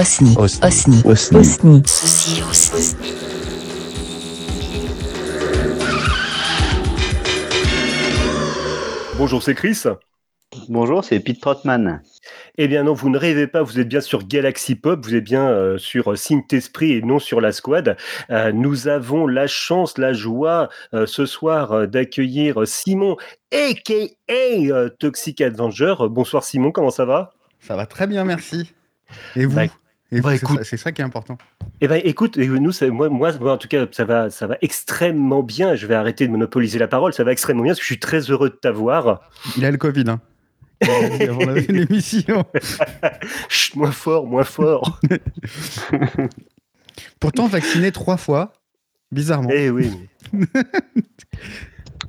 Osni. Osni. Osni. Osni. Ceci Osni. Bonjour, c'est Chris. Bonjour, c'est Pete Trotman. Eh bien non, vous ne rêvez pas, vous êtes bien sur Galaxy Pop, vous êtes bien euh, sur Synth Esprit et non sur la Squad. Euh, nous avons la chance, la joie euh, ce soir euh, d'accueillir Simon, a.k.a. euh, Toxic Avenger. Bonsoir Simon, comment ça va? Ça va très bien, merci. Et vous? Bah, c'est ça- qui est important. Eh ben écoute, nous, ça- moi, moi, en tout cas, ça va, ça va extrêmement bien. Je vais arrêter de monopoliser la parole, ça va extrêmement bien parce que je suis très heureux de t'avoir. Il a le Covid, hein. Avant l'émission. Moins fort, moins fort. Pourtant, vacciné trois fois, bizarrement. eh oui.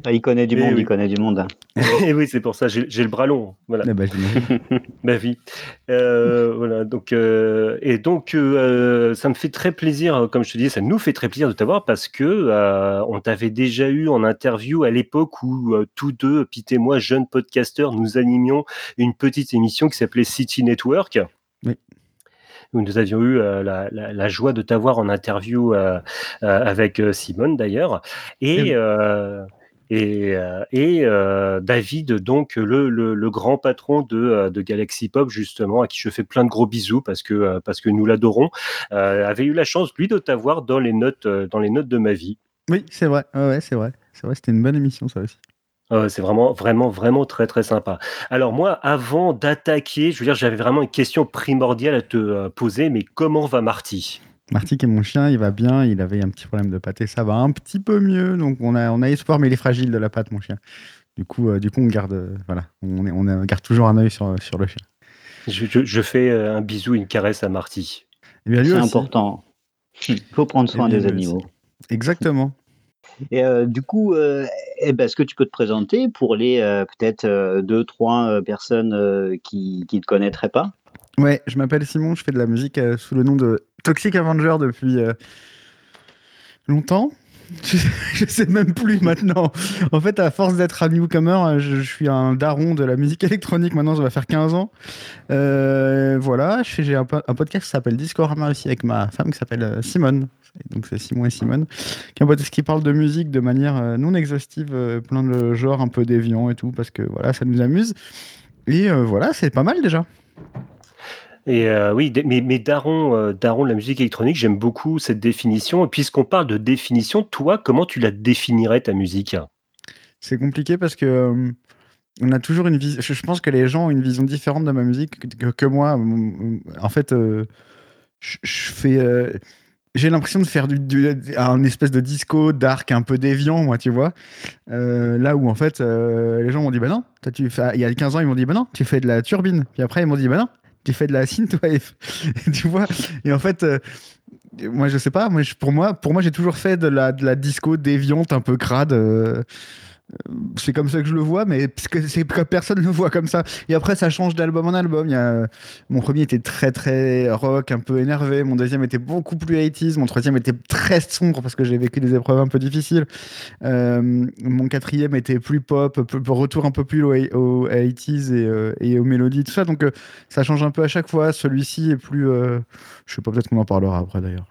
Ah, il connaît du Eh monde, oui. il connaît du monde. Eh oui, c'est pour ça, j'ai le bras long. Voilà. Eh ben. Ma vie. Euh, voilà. Donc, euh, et donc, euh, ça me fait très plaisir, comme je te dis, ça nous fait très plaisir de t'avoir parce que euh, on t'avait déjà eu en interview à l'époque où euh, tous deux, Pete et moi, jeunes podcasteurs, nous animions une petite émission qui s'appelait City Network. Oui. Où nous avions eu euh, la, la- la joie de t'avoir en interview euh, euh, avec Simone d'ailleurs. Et, Et- euh, et, euh, et euh, David, donc le, le, le grand patron de, euh, de Galaxy Pop, justement, à qui je fais plein de gros bisous parce que, parce que nous l'adorons, avait eu la chance, lui, de t'avoir dans, les notes, dans les notes de ma vie. Oui, c'est vrai. Ouais, ouais, c'est vrai. C'est vrai, c'était une bonne émission, ça aussi. Euh, c'est vraiment, vraiment, vraiment très, très sympa. Alors moi, avant d'attaquer, je veux dire, j'avais vraiment une question primordiale à te poser, mais comment va Marty? Marty, qui est mon chien, il va bien. Il avait un petit problème de pâté. Ça va un petit peu mieux. Donc, on a, on a espoir, mais il est fragile de la patte, mon chien. Du coup, euh, du coup on garde, euh, voilà, on, est- garde toujours un œil sur, sur le chien. je, je- je fais euh, un bisou, une caresse à Marty. Et bien, lui C'est aussi. important. Il faut prendre soin lui des aussi. animaux. Exactement. Et euh, du coup, euh, eh ben, est-ce que tu peux te présenter pour les euh, peut-être euh, deux, trois euh, personnes euh, qui ne te connaîtraient pas? Ouais, je m'appelle Simon, je fais de la musique euh, sous le nom de Toxic Avenger depuis euh, longtemps. Je, je sais même plus maintenant. En fait, à force d'être un newcomer, euh, je, suis un daron de la musique électronique. Maintenant, ça va faire 15 ans. Voilà, j'ai un, po- un podcast qui s'appelle Discorama aussi avec ma femme qui s'appelle Simone. Donc, c'est Simon et Simone. Qui est un podcast qui parle de musique de manière non exhaustive, plein de genres un peu déviants et tout, parce que voilà, ça nous amuse. Et voilà, c'est pas mal déjà. Et euh, oui, mais, mais Daron, euh, Daron la musique électronique, j'aime beaucoup cette définition. Et puisqu'on parle de définition, toi, comment tu la définirais ta musique? C'est compliqué parce que euh, on a toujours une vision. Je pense que les gens ont une vision différente de ma musique que, moi. En fait, je fais. j'ai l'impression de faire un espèce de disco dark un peu déviant, moi, tu vois. Là où, en fait, les gens m'ont dit, bah non, tu fais... il y a 15 ans, ils m'ont dit, bah non, tu fais de la turbine. Puis après, ils m'ont dit, bah non, tu fais de la synthwave. tu vois Et en fait, euh, moi, je sais pas, moi, pour moi, pour moi j'ai toujours fait de la, de la disco déviante, un peu crade. euh, c'est comme ça que je le vois, mais c'est que personne ne le voit comme ça. Et après, ça change d'album en album. A... Mon premier était très très rock, un peu énervé. Mon deuxième était beaucoup plus 80s. Mon troisième était très sombre parce que j'ai vécu des épreuves un peu difficiles. Euh, mon quatrième était plus pop, peu- retour un peu plus au, au 80s et, euh, et aux mélodies, tout ça. Donc euh, ça change un peu à chaque fois. Celui-ci est plus. euh, Je sais pas, peut-être qu'on en parlera après d'ailleurs.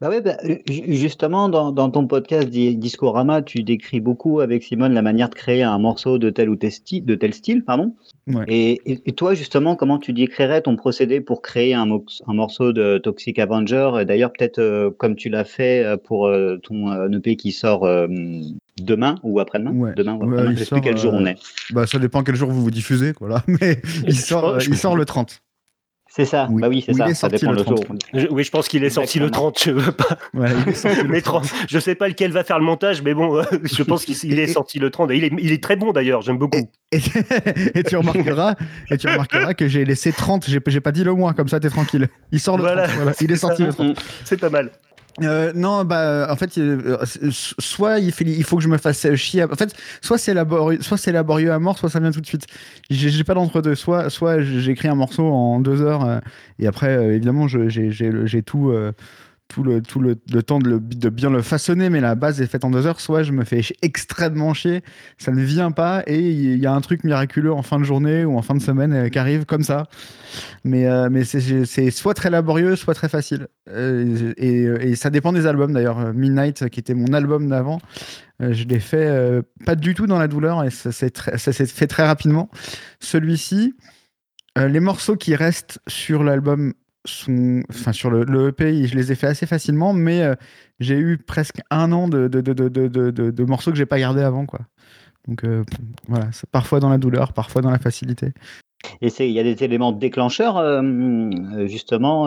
Bah ouais, bah, ju- justement, dans, dans ton podcast Di- Discorama, tu décris beaucoup avec Simone la manière de créer un morceau de tel ou tel style, de tel style pardon. Ouais. Et, toi, justement, comment tu décrirais ton procédé pour créer un, mo- un morceau de Toxic Avenger? D'ailleurs, peut-être euh, comme tu l'as fait euh, pour euh, ton euh, EP qui sort euh, demain ou après-demain? Ouais. Demain ou après-demain, je sais plus quel jour euh, on est. Bah, ça dépend quel jour vous vous diffusez, quoi, là. Mais sort, euh, il sort le 30. C'est ça, Oui. bah oui, c'est ça, est ça sorti dépend le le jour. 30. Je- Oui, je pense qu'il est sorti le Exactement. 30. Je veux pas. Voilà, il est sorti le Mais 30. 30. Je sais pas lequel va faire le montage, mais bon, euh, je pense qu'il il est sorti le 30. Et il est, il est très bon d'ailleurs, j'aime beaucoup. Et, et tu remarqueras, et tu remarqueras que j'ai laissé 30, j'ai pas dit le moins, comme ça t'es tranquille. Il sort le Voilà. 30, voilà. il est sorti le 30. C'est pas mal. Euh, non, bah, en fait, euh, euh, soit il, fait, il faut que je me fasse euh, chier. En fait, soit c'est laborieux, soit c'est laborieux à mort, soit ça vient tout de suite. J'ai pas d'entre-deux. Soit, soit j'écris un morceau en deux heures, euh, et après, euh, évidemment, j'ai tout. Tout le, tout le, temps de, le- de bien le façonner, mais la base est faite en deux heures, soit je me fais extrêmement chier, ça ne vient pas, et il y a un truc miraculeux en fin de journée ou en fin de semaine euh, qui arrive comme ça. Mais, euh, mais c'est- soit très laborieux, soit très facile. Euh, et, et ça dépend des albums d'ailleurs. Midnight, qui était mon album d'avant, je l'ai fait pas du tout dans la douleur, et ça s'est fait très rapidement. Celui-ci, les morceaux qui restent sur l'album sur le, le EP, je les ai fait assez facilement, mais euh, j'ai eu presque un an de, morceaux que j'ai pas gardés avant, quoi. Donc euh, voilà, c'est parfois dans la douleur, parfois dans la facilité. Et il y a des éléments déclencheurs, euh, justement,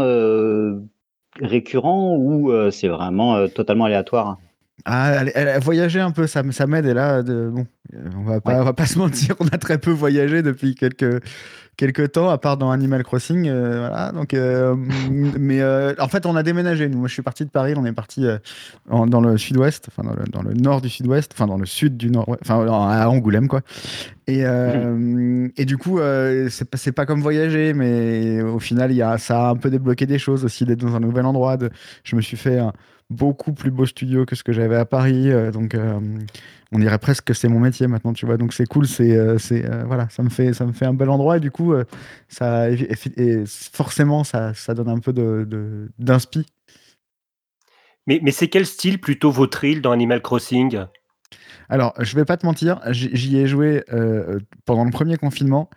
récurrents ou c'est vraiment totalement aléatoire? Ah, elle, elle a voyagé un peu, ça, m'aide. Et là, de, bon, on va pas, on va pas se mentir, on a très peu voyagé depuis quelques, quelques temps, à part dans Animal Crossing. euh, voilà. Donc, euh, mais euh, en fait, on a déménagé. Nous, moi, je suis parti de Paris, on est parti en- dans le sud-ouest, enfin dans le, dans le nord du sud-ouest, enfin dans le sud du nord, enfin à Angoulême, quoi. Et, et du coup, c'est pas, pas comme voyager, mais au final, il y a, ça a un peu débloqué des choses aussi d'être dans un nouvel endroit. De, je me suis fait un beaucoup plus beau studio que ce que j'avais à Paris, euh, donc euh, on dirait presque que c'est mon métier maintenant, tu vois. Donc c'est cool, c'est, euh, c'est voilà, ça me fait, ça me fait un bel endroit et du coup, ça, et, et forcément, ça, ça donne un peu de, d'inspi. Mais, mais c'est quel style plutôt votre île dans Animal Crossing? Alors, je vais pas te mentir, j'y ai joué pendant le premier confinement.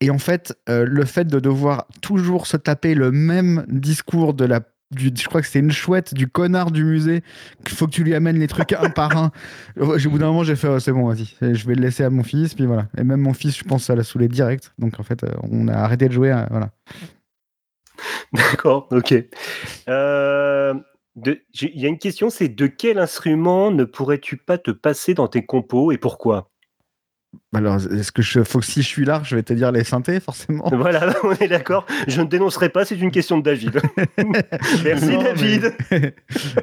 Et en fait, le fait de devoir toujours se taper le même discours de la. Du, je crois que c'était une chouette du connard du musée. qu'il faut que tu lui amènes les trucs un par un. Au bout d'un moment, j'ai fait oh, c'est bon, vas-y, je vais le laisser à mon fils. Puis voilà. Et même mon fils, je pense, ça l'a saoulé direct. Donc en fait, euh, on a arrêté de jouer. euh, voilà. D'accord, ok. Euh, Il y a une question, c'est de quel instrument ne pourrais-tu pas te passer dans tes compos et pourquoi? Alors, est-ce que je, faut que si je suis large, je vais te dire les synthés, forcément? Voilà, on est d'accord. Je ne dénoncerai pas, c'est une question de David. Merci Non, mais- David.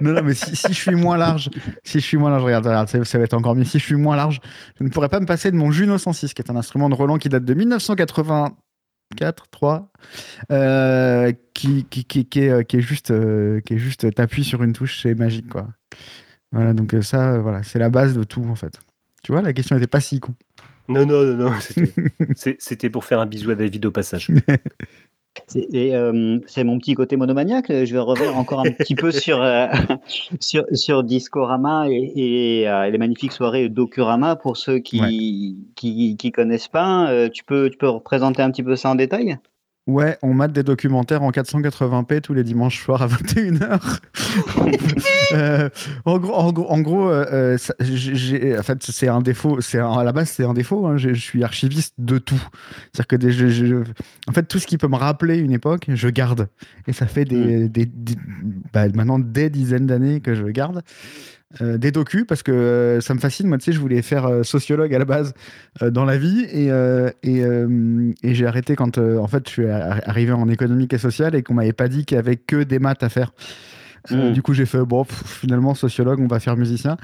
non, non, mais si, si je suis moins large, si je suis moins large, regarde, regarde, ça, ça va être encore mieux. Si je suis moins large, je ne pourrais pas me passer de mon Juno 106, qui est un instrument de Roland qui date de 1984, 3, euh, qui, qui, qui, qui est, euh, qui est juste, euh, qui est juste, t'appuies sur une touche, c'est magique, quoi. Voilà, donc ça, voilà, c'est la base de tout, en fait. Tu vois, la question n'était pas si con. Non, non, non, non. c'était- pour faire un bisou à David au passage. C'est euh, c'est mon petit côté monomaniaque. Je vais revenir encore un petit peu sur, euh, sur, sur Discorama et, et, euh, les magnifiques soirées Docurama pour ceux qui qui, qui connaissent pas. Euh, tu, peux, tu peux représenter un petit peu ça en détail? Ouais, on mate des documentaires en 480p tous les dimanches soirs à 21h. Euh, en gros, en gros, en gros, euh, euh, ça- en fait, c'est un défaut. C'est à la base, c'est un défaut. hein, je suis archiviste de tout. C'est-à-dire que des- je- je- en fait, tout ce qui peut me rappeler une époque, je garde. Et ça fait des, des- des- bah, maintenant des dizaines d'années que je garde. Euh, des docus parce que euh, ça me fascine. Moi, tu sais, je voulais faire euh, sociologue à la base dans la vie et, et, et j'ai arrêté quand en fait je suis ar- arrivé en économique et sociale et qu'on m'avait pas dit qu'il y avait que des maths à faire. Euh, Mm. Du coup, j'ai fait bon, pff, finalement sociologue, on va faire musicien.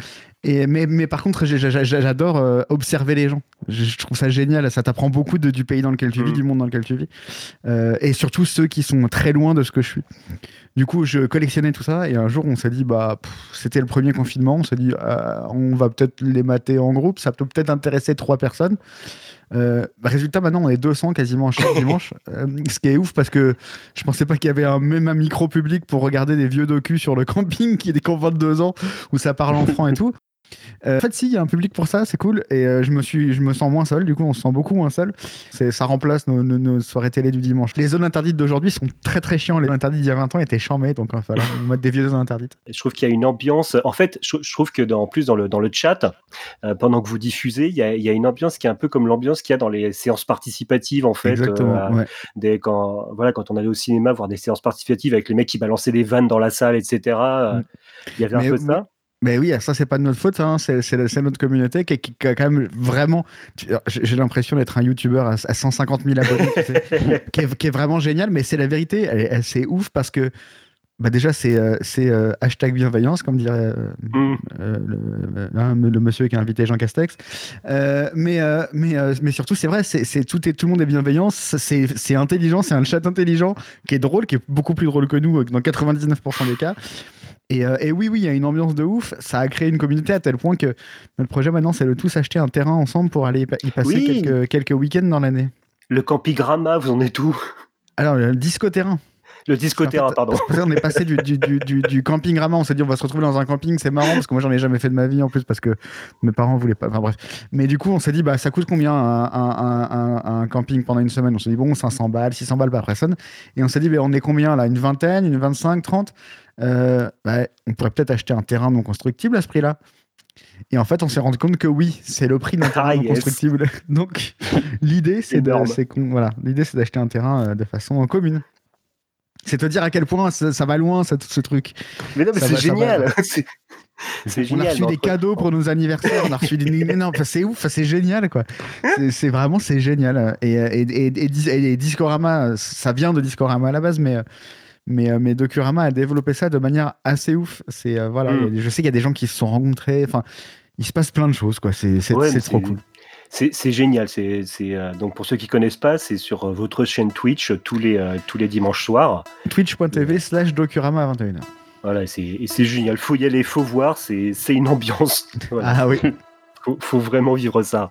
Et mais, mais par contre, j'adore euh, observer les gens. Je, trouve ça génial. Ça t'apprend beaucoup de- du pays dans lequel tu vis, Mm. du monde dans lequel tu vis, Euh, et surtout ceux qui sont très loin de ce que je suis. Du coup, je collectionnais tout ça et un jour, on s'est dit, bah, c'était le premier confinement. On s'est dit, euh, on va peut-être les mater en groupe. Ça peut peut-être intéresser trois personnes. Euh, résultat, maintenant, on est 200 quasiment chaque dimanche. Euh, ce qui est ouf parce que je pensais pas qu'il y avait un, même un micro public pour regarder des vieux docus sur le camping qui est des camps 22 ans où ça parle en franc et tout. Euh, en fait, si, il y a un public pour ça, c'est cool. Et euh, je, me suis, je me sens moins seul, du coup, on se sent beaucoup moins seul. C'est, ça remplace nos, nos- nos soirées télé du dimanche. Les zones interdites d'aujourd'hui sont très très chiants. Les zones interdites d'il y a 20 ans étaient chambées, donc il va falloir mettre des vieux zones interdites. Je trouve qu'il y a une ambiance. En fait, je, je trouve que dans, en plus dans le, dans le chat, euh, pendant que vous diffusez, il y, a, il y a une ambiance qui est un peu comme l'ambiance qu'il y a dans les séances participatives en fait. Exactement. euh, ouais. des, quand, voilà, quand on allait au cinéma voir des séances participatives avec les mecs qui balançaient des vannes dans la salle, etc. euh, Mm. Il y avait Mais un peu de ça. Mais oui, ça, c'est pas de notre faute, hein, c'est, notre communauté qui, qui- qui a quand même vraiment. J'ai l'impression d'être un youtubeur à, à 150 000 abonnés, qui, est, qui est vraiment génial, mais c'est la vérité. C'est ouf parce que bah déjà, c'est euh, c'est, euh, hashtag bienveillance, comme dirait euh, Mm. euh, le, hein, le monsieur qui a invité Jean Castex. Mais, mais, mais surtout, c'est vrai, c'est tout, est, tout le monde est bienveillant, c'est intelligent, c'est un chat intelligent qui est drôle, qui est beaucoup plus drôle que nous dans 99% des cas. Et, et oui, oui, il y a une ambiance de ouf. Ça a créé une communauté à tel point que notre projet maintenant, c'est de tous acheter un terrain ensemble pour aller y pa- y passer Oui. quelques, quelques week-ends dans l'année. Le campigramma, vous en êtes où? Alors, le disco terrain. Le disco En fait, pardon. Parce qu'on est passé du, du, du, camping rama, on s'est dit on va se retrouver dans un camping, c'est marrant parce que moi j'en ai jamais fait de ma vie en plus parce que mes parents voulaient pas. Enfin bref. Mais du coup on s'est dit bah ça coûte combien un, un, un, un camping pendant une semaine? On s'est dit bon 500 balles, 600 balles par personne. Et on s'est dit bah, on est combien là? Une vingtaine, une 25, 30 euh, bah, On pourrait peut-être acheter un terrain non constructible à ce prix-là. Et en fait, on s'est rendu compte que oui, c'est le prix d'un terrain Ah, yes. constructible. Donc, l'idée, c'est qu'on- voilà, d'acheter un terrain euh, de façon commune. C'est te dire à quel point ça, ça va loin, ça, ce truc. Mais non, mais c'est génial. C'est On a reçu des cadeaux pour nos anniversaires, on a reçu des. Non, c'est ouf, c'est génial, quoi. C'est- vraiment, c'est génial. Et, et, et, et, Dis- et Discorama, ça vient de Discorama à la base, mais. Mais, mais Docurama a développé ça de manière assez ouf. C'est euh, voilà, Mm. je sais qu'il y a des gens qui se sont rencontrés. Enfin, il se passe plein de choses, quoi. C'est trop cool. C'est génial. C'est euh, donc pour ceux qui connaissent pas, c'est sur euh, votre chaîne Twitch euh, tous les tous les dimanches soirs. Twitch.tv slash Docurama à 21h. Voilà, et c'est génial. Faut y aller, faut voir. C'est c'est une ambiance. Voilà. Ah oui. Faut, faut vraiment vivre ça.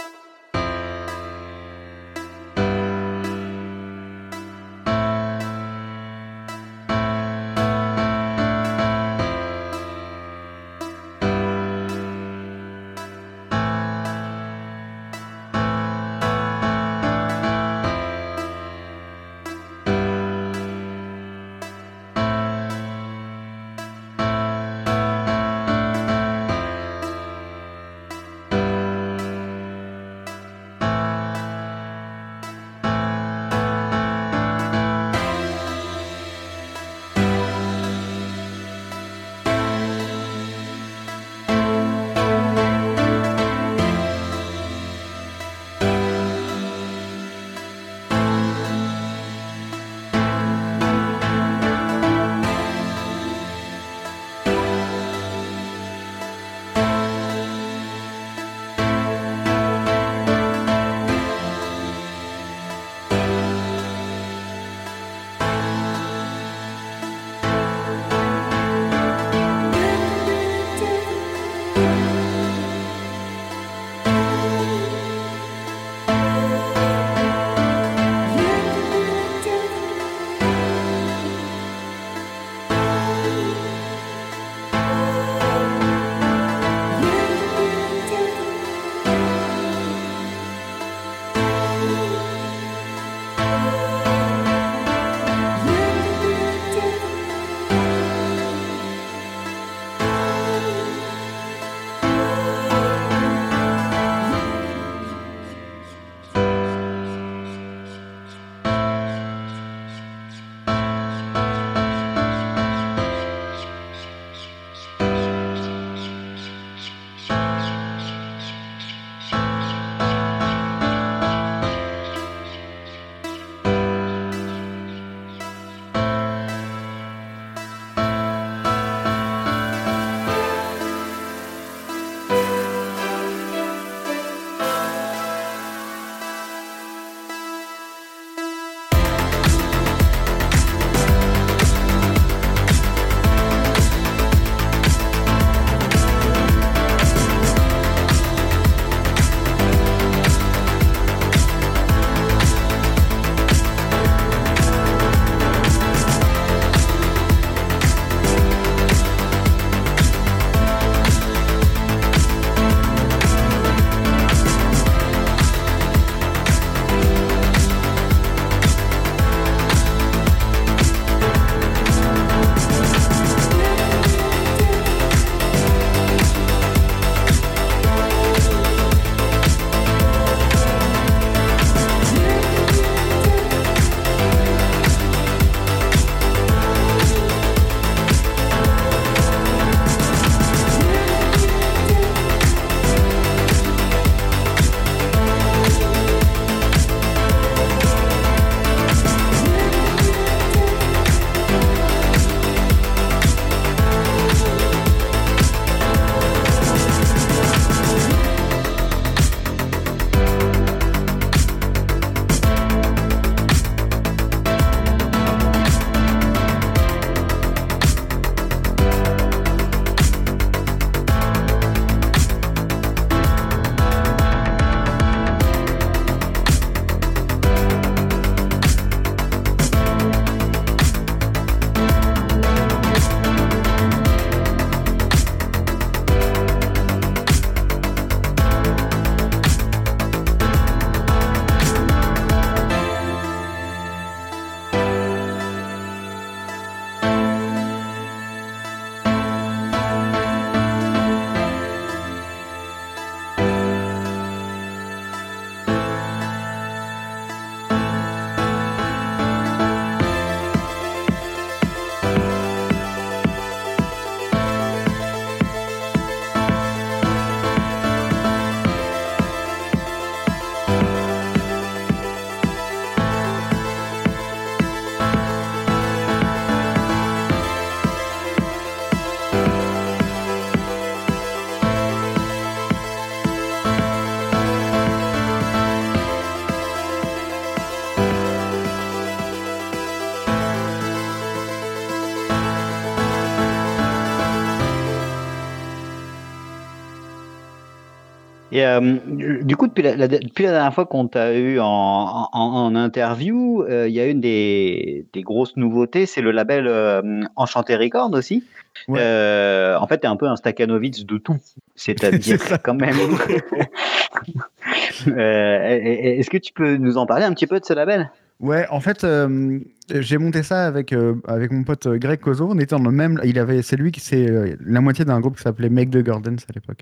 Et euh, du coup, depuis la, la- depuis la dernière fois qu'on t'a eu en, en, en interview, euh, il y a une des, des grosses nouveautés, c'est le label euh, Enchanté Record aussi. Ouais. Euh, en fait, tu es un peu un Stakhanovitz de tout. C'est-à-dire quand même. Est-ce que tu peux nous en parler un petit peu de ce label? Ouais, en fait, euh, j'ai monté ça avec, euh, avec mon pote euh, Greg Kozo. On était dans le même. Il avait, c'est lui qui c'est la moitié d'un groupe qui s'appelait Make the Gardens à l'époque.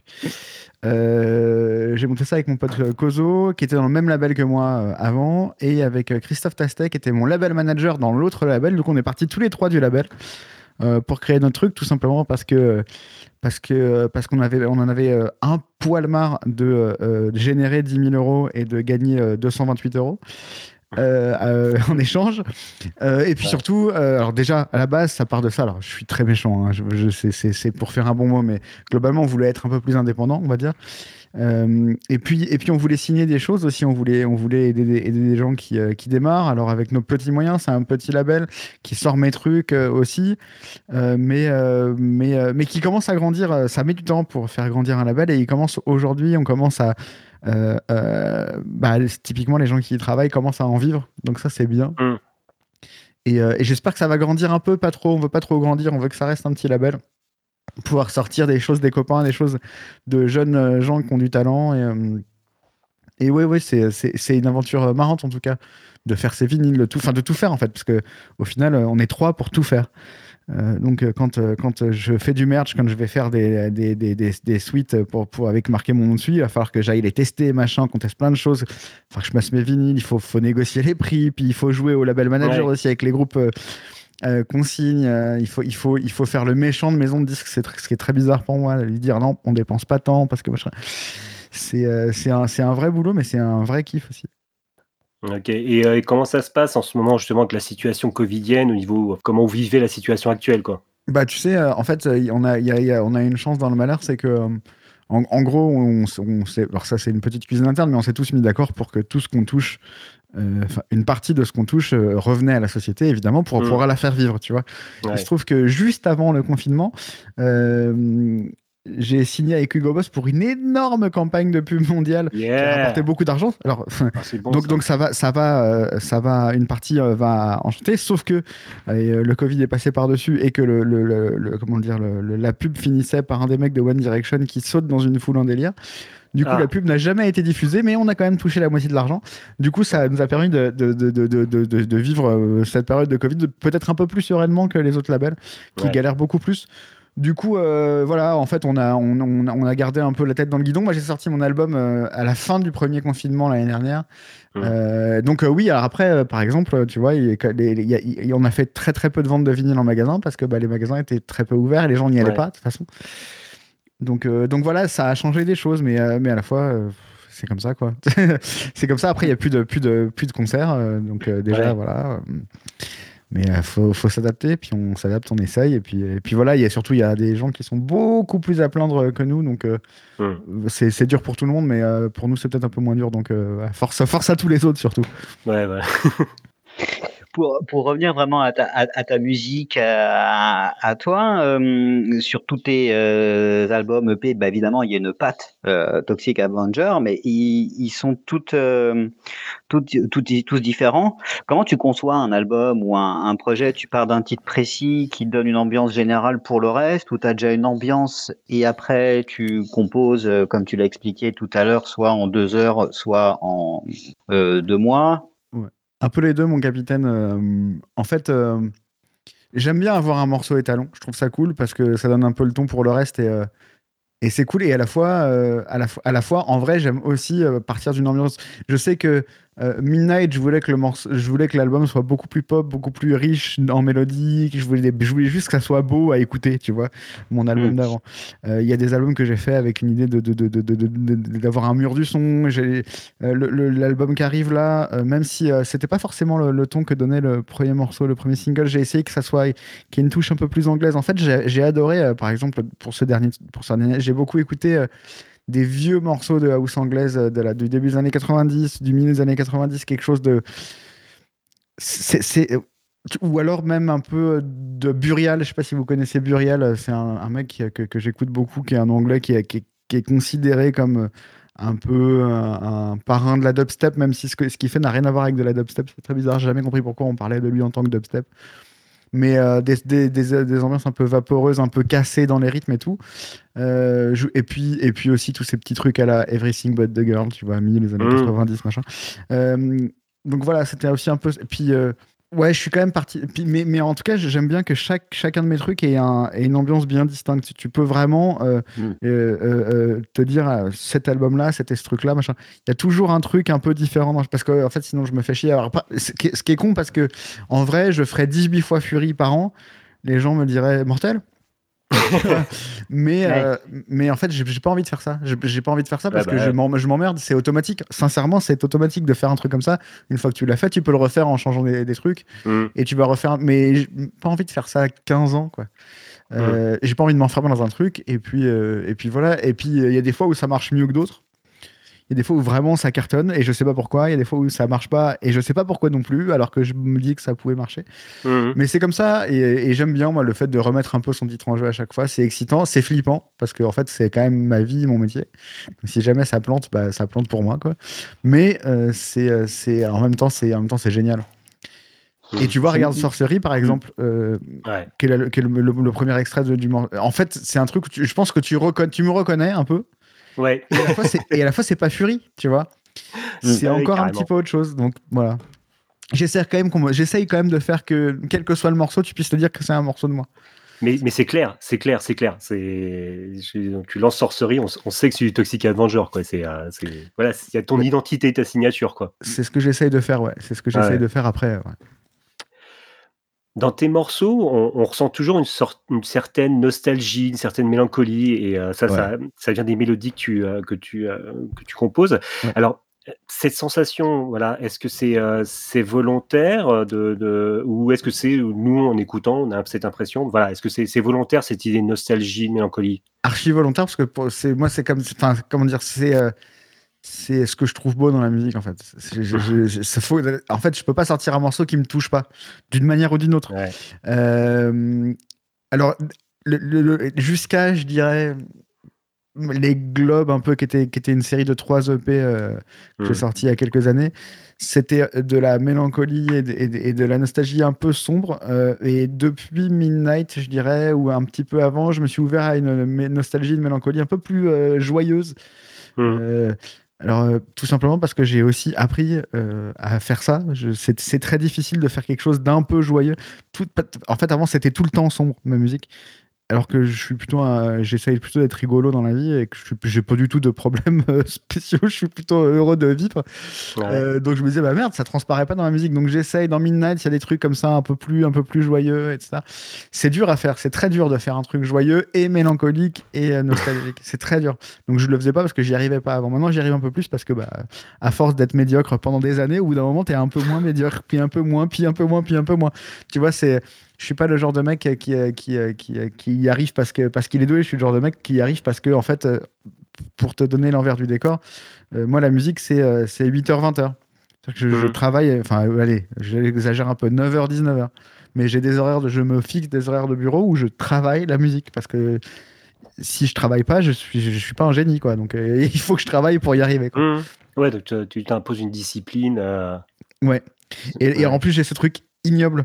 J'ai monté ça avec mon pote Kozo, qui était dans le même label que moi avant, et avec Christophe Tastek, qui était mon label manager dans l'autre label. Donc on est partis tous les trois du label pour créer notre truc, tout simplement parce que parce que parce qu'on avait on en avait un poil marre de, de générer 10 000 euros et de gagner euh, 228 euros euh, euh, en échange. Euh, et puis Ouais. surtout, alors déjà à la base, ça part de ça. Alors je suis très méchant, hein, je, je- c'est- pour faire un bon mot, mais globalement, on voulait être un peu plus indépendant, on va dire. Euh, et puis et puis on voulait signer des choses aussi. On voulait on voulait aider, des- aider des gens qui, euh, qui démarrent. Alors avec nos petits moyens, c'est un petit label qui sort mes trucs euh, aussi, mais mais mais qui commence à grandir. Ça met du temps pour faire grandir un label et il commence aujourd'hui. On commence à bah, typiquement, les gens qui y travaillent commencent à en vivre, donc ça c'est bien. Mm. Et, euh, et j'espère que ça va grandir un peu, pas trop. On veut pas trop grandir, on veut que ça reste un petit label. Pouvoir sortir des choses des copains, des choses de jeunes euh, gens qui ont du talent. Et, euh, et ouais, ouais, c'est, une aventure euh, marrante en tout cas, de faire ces vinyles, de tout, enfin de tout faire en fait, parce que au final, euh, on est trois pour tout faire. Euh, donc euh, quand, euh, quand je fais du merch, quand je vais faire des, des, des, des, des suites pour, pour, avec marqué mon nom dessus, il va falloir que j'aille les tester, machin, qu'on teste plein de choses. Il va falloir que je passe mes vinyles, il faut, faut négocier les prix, puis il faut jouer au label manager Ouais. aussi avec les groupes euh, consignes. euh, il, faut, il, faut, il faut faire le méchant de maison de disques, c'est ce qui est très bizarre pour moi, lui dire non, on dépense pas tant parce que. C'est euh, un, c'est un vrai boulot, mais c'est un vrai kiff aussi. Ok. Et, euh, et comment ça se passe en ce moment justement avec la situation covidienne au niveau comment vous vivez la situation actuelle quoi? Bah, tu sais, euh, en fait, euh, on a, il y a- il y a- on a une chance dans le malheur, c'est que, euh, en, en gros, on, on alors ça, c'est une petite cuisine interne, mais on s'est tous mis d'accord pour que tout ce qu'on touche, enfin, une partie de ce qu'on touche revenait à la société, évidemment, pour Mm. pouvoir la faire vivre, tu vois? Il se trouve que juste avant le confinement, j'ai signé avec Hugo Boss pour une énorme campagne de pub mondiale qui a rapporté beaucoup d'argent. Alors, Ah, bon. donc, ça. donc ça va, ça va, euh, ça va. Une partie euh, va enchanter, sauf que euh, le Covid est passé par dessus et que le, le- le- le- comment dire, la pub finissait par un des mecs de One Direction qui saute dans une foule en délire. Du coup, Ah. la pub n'a jamais été diffusée, mais on a quand même touché la moitié de l'argent. Du coup, ça nous a permis de, de, de, de, vivre cette période de Covid peut-être un peu plus sereinement que les autres labels qui Ouais. galèrent beaucoup plus. Du coup, euh, voilà, en fait, on a, on, on a, on a gardé un peu la tête dans le guidon. Moi, j'ai sorti mon album euh, à la fin du premier confinement l'année dernière. Mhm. Euh, donc, oui, alors après, par exemple, tu vois, il, les- il il- on a fait très très peu de ventes de vinyle en magasin parce que bah, les magasins étaient très peu ouverts et les gens n'y allaient Ouais. pas, de toute façon. Donc, donc voilà, ça a changé des choses, mais, mais à la fois, c'est comme ça, quoi. c'est comme ça. Après, il n'y a plus de, plus de, plus de concerts. donc, déjà, Ouais. voilà. Euh, mais il faut, faut s'adapter, puis on s'adapte, on essaye. Et puis, et puis voilà, il y a surtout, il y a des gens qui sont beaucoup plus à plaindre que nous. Donc, euh, Hmm. c'est dur pour tout le monde, mais euh, pour nous, c'est peut-être un peu moins dur. Donc, euh, force, force à tous les autres, surtout. Ouais, ouais. Pour, pour revenir vraiment à ta, à, ta musique, à, à toi, euh, sur tous tes euh, albums EP, bah évidemment, il y a une patte euh, Toxic Avenger, mais ils, ils sont toutes, euh, toutes, toutes- tous différents. Comment tu conçois un album ou un, un projet? Tu pars d'un titre précis qui donne une ambiance générale pour le reste, ou tu as déjà une ambiance et après tu composes, euh, comme tu l'as expliqué tout à l'heure, soit en deux heures, soit en euh, deux mois? Un peu les deux, mon capitaine. Euh, en fait, euh, j'aime bien avoir un morceau étalon. Je trouve ça cool parce que ça donne un peu le ton pour le reste et, euh, c'est cool. Et à la fois, à la, fois, en vrai, j'aime aussi partir d'une ambiance. Je sais que euh, Midnight, je voulais que le morceau, je voulais que l'album soit beaucoup plus pop, beaucoup plus riche en mélodie. Je voulais, des- je voulais juste que ça soit beau à écouter, tu vois, mon album Mm. d'avant. Euh, Il y a des albums que j'ai fait avec une idée de, d'avoir un mur du son. J'ai euh, l'album qui arrive là, même si c'était pas forcément le, le ton que donnait le premier morceau, le premier single, j'ai essayé que ça soit qu'il y ait une touche un peu plus anglaise. En fait, j'ai adoré, par exemple, pour ce dernier, pour ce dernier, j'ai beaucoup écouté des vieux morceaux de house anglaise euh, de la, du début des années 90, du milieu des années 90, quelque chose de c'est c'est- ou alors même un peu de Burial, je sais pas si vous connaissez Burial, c'est un, mec qui- que, que j'écoute beaucoup, qui est un anglais qui est, considéré comme un peu un, un parrain de la dubstep, même si ce que- ce qu'il fait n'a rien à voir avec de la dubstep. C'est très bizarre. J'ai jamais compris pourquoi on parlait de lui en tant que dubstep. Mais euh, des, des, des, des ambiances un peu vaporeuses, un peu cassées dans les rythmes et tout. Euh, et, puis, et puis aussi tous ces petits trucs à la Everything But the Girl, tu vois, mi les années Mm. 90, machin. Euh, donc voilà, c'était aussi un peu. Et puis, ouais, je suis quand même parti. mais, mais en tout cas, j'aime bien que chaque, chacun de mes trucs ait, un, ait une ambiance bien distincte. Tu- peux vraiment euh, Mm. euh, euh, te dire ah, cet album-là, c'était ce truc-là, machin. Il y a toujours un truc un peu différent. dans- Parce que, en fait, sinon, je me fais chier. Alors, pas- ce, qui est, ce qui est con, parce que en vrai, je ferais 18 fois Fury par an. Les gens me diraient mortel. mais, euh, mais en fait, j'ai pas envie de faire ça. J'ai pas envie de faire ça parce bah que ouais. m'en- je m'emmerde. C'est automatique. Sincèrement, c'est automatique de faire un truc comme ça. Une fois que tu l'as fait, tu peux le refaire en changeant des, des trucs Mm. et tu vas refaire. Mais j'ai pas envie de faire ça à 15 ans, quoi. Euh, J'ai pas envie de m'enfermer dans un truc. Et puis, euh, et puis voilà. Et puis, il y a des fois où ça marche mieux que d'autres. Il y a des fois où vraiment ça cartonne et je sais pas pourquoi. Il y a des fois où ça marche pas et je sais pas pourquoi non plus, alors que je me dis que ça pouvait marcher. Mm. Mais c'est comme ça et, et j'aime bien moi le fait de remettre un peu son titre en jeu à chaque fois. C'est excitant, c'est flippant parce que en fait c'est quand même ma vie, mon métier. Si jamais ça plante, bah, ça plante pour moi quoi. Mais euh, c'est euh, c'est en même temps c'est en même temps c'est génial. Et tu vois, regarde Sorcery par exemple, euh, Ouais. qui est, la- qui est le, le- le premier extrait de, du En fait, c'est un truc, où tu- je pense que tu, recon- tu me reconnais un peu, Ouais. et à la fois, c'est- et à la fois, c'est pas Fury, tu vois. C'est Ah oui, encore un petit peu autre chose, donc voilà. J'essaie quand, même j'essaye quand même de faire que, quel que soit le morceau, tu puisses te dire que c'est un morceau de moi. Mais, mais c'est clair, c'est clair, c'est clair. C'est, je- tu lances Sorcery, on, sait que c'est du Toxic Avenger, quoi. C'est, euh, c'est, voilà, il y a ton identité ta signature, quoi. C'est ce que j'essaye de faire, ouais. C'est ce que Ah j'essaye ouais. de faire après. ouais. Dans tes morceaux, on, on ressent toujours une, sorte, une certaine nostalgie, une certaine mélancolie, et euh, ça, Ouais. ça, ça vient des mélodies que tu, euh, que tu, euh, que tu composes. Ouais. Alors, cette sensation, voilà, est-ce que c'est, c'est volontaire de, de- ou est-ce que c'est nous en écoutant, on a cette impression, voilà, est-ce que c'est, c'est volontaire cette idée de nostalgie, de mélancolie? Archi volontaire, parce que c'est, moi, c'est comme, enfin, comment dire, c'est, c'est ce que je trouve beau dans la musique, en fait. Je- je- je- ça faut- en fait, je peux pas sortir un morceau qui me touche pas, d'une manière ou d'une autre. Ouais. Euh, alors, le- le- le- jusqu'à, je dirais, les Globes, un peu, qui était, qui était une série de trois EP euh, que j'ai Mhm. sorti il y a quelques années, c'était de la mélancolie et de, et de- et de la nostalgie un peu sombre. euh, et depuis Midnight, je dirais, ou un petit peu avant, je me suis ouvert à une mé- nostalgie, une mélancolie un peu plus euh, joyeuse. Mhm. Alors, euh, tout simplement parce que j'ai aussi appris euh, à faire ça. C'est très difficile de faire quelque chose d'un peu joyeux. En fait, avant, c'était tout le temps sombre, ma musique. Alors que je suis plutôt, j'essaye plutôt d'être rigolo dans la vie et que je j'ai pas du tout de problèmes euh, spéciaux. Je suis plutôt heureux de vivre. Ouais. Euh, donc je me disais bah merde, ça transparaît pas dans la musique. Donc j'essaye dans Midnight, il y a des trucs comme ça un peu plus, un peu plus joyeux, etc. C'est dur à faire. C'est très dur de faire un truc joyeux et mélancolique et euh, nostalgique. c'est très dur. Donc je le faisais pas parce que j'y arrivais pas avant. Maintenant j'y arrive un peu plus parce que bah à force d'être médiocre pendant des années, au bout d'un moment t'es un peu moins médiocre, puis un peu moins, puis un peu moins, puis un peu moins. Tu vois c'est je suis pas le genre de mec qui, qui, qui, qui, y arrive parce que parce qu'il est doué. Je suis le genre de mec qui y arrive parce que en fait, euh, pour te donner l'envers du décor, euh, moi la musique c'est euh, c'est 8h 20h. C'est-à-dire que je, je Mhm. travaille, enfin euh, allez, j'exagère un peu 9h 19h. Mais j'ai des horaires de je me fixe des horaires de bureau où je travaille la musique parce que si je travaille pas, je suis je, suis pas un génie quoi. Donc euh, il faut que je travaille pour y arriver. quoi. Mhm. Ouais, donc tu- t'imposes une discipline. euh, Ouais. Et, en plus, j'ai ce truc ignoble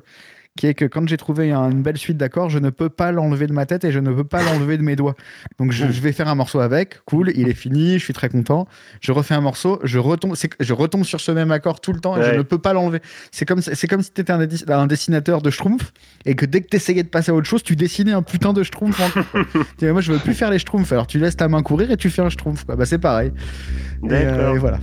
qui est que quand j'ai trouvé un- une belle suite d'accords, je ne peux pas l'enlever de ma tête et je ne peux pas l'enlever de mes doigts. Donc je, je vais faire un morceau avec, cool, il est fini, je suis très content. Je refais un morceau, je retombe, je retombe sur ce même accord tout le temps et je ne peux pas l'enlever. C'est comme, c'est comme si tu étais un, dessinateur de schtroumpfs et que dès que tu essayais de passer à autre chose, tu dessinais un putain de schtroumpf en Moi, je veux plus faire les schtroumpfs. Alors tu laisses ta main courir et tu fais un schtroumpf. Bah, c'est pareil. Et, euh, et voilà.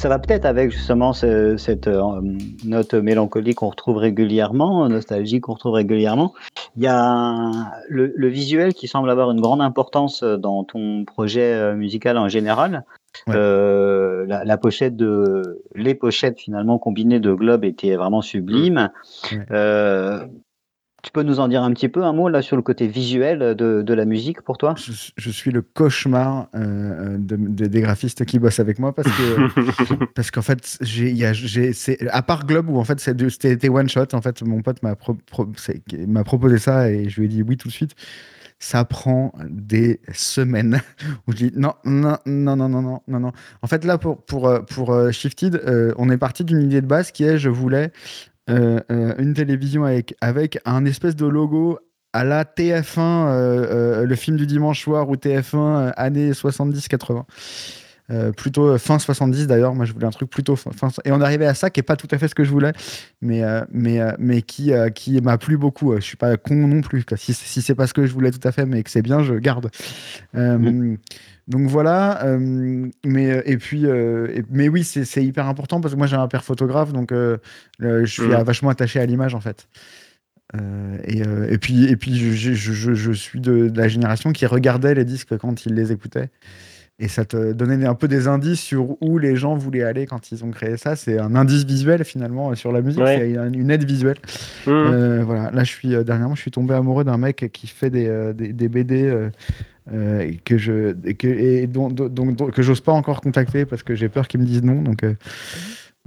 Ça va peut-être avec justement ce- cette euh, note mélancolique qu'on retrouve régulièrement, nostalgie qu'on retrouve régulièrement. Il y a le, le visuel qui semble avoir une grande importance dans ton projet euh, musical en général. Ouais. Euh, la, la pochette de, les pochettes finalement combinées de Globe étaient vraiment sublimes. Ouais. Euh, tu peux nous en dire un petit peu un mot là sur le côté visuel de, de la musique pour toi? Je, suis le cauchemar euh, euh, des graphistes qui bossent avec moi parce que parce qu'en fait j'ai, à part Globe où en fait c'était one shot en fait mon pote m'a, proposé ça et je lui ai dit oui tout de suite. Ça prend des semaines. Où je dis non, non, non, non, non, non, non, non. En fait, là, pour, pour, euh, pour Shifted, on est parti d'une idée de base qui est je voulais euh, euh, une télévision avec avec un espèce de logo à la TF1, euh, le film du dimanche soir ou TF1 euh, années 70-80. Euh, plutôt euh, fin 70 d'ailleurs, moi je voulais un truc plutôt fin, fin- et on arrivait à ça qui est pas tout à fait ce que je voulais, mais euh, mais euh, mais qui qui m'a plu beaucoup. Je suis pas con non plus. Si si c'est pas ce que je voulais tout à fait, mais que c'est bien, je garde. Euh, Donc voilà, euh, mais et puis euh, et- mais oui c'est hyper important parce que moi j'ai un père photographe donc euh, je suis euh, vachement attaché à l'image en fait. Et, et puis, et puis je, je- je- je suis de, de la génération qui regardait les disques quand ils les écoutaient. Et ça te donnait un peu des indices sur où les gens voulaient aller quand ils ont créé ça. C'est un indice visuel finalement sur la musique, Ouais. c'est une aide visuelle. Mhm. Euh, voilà, là je suis euh, dernièrement je suis tombé amoureux d'un mec qui fait des, euh, des, des BD euh, euh, que je que et dont- que j'ose pas encore contacter parce que j'ai peur qu'il me dise non. Donc euh,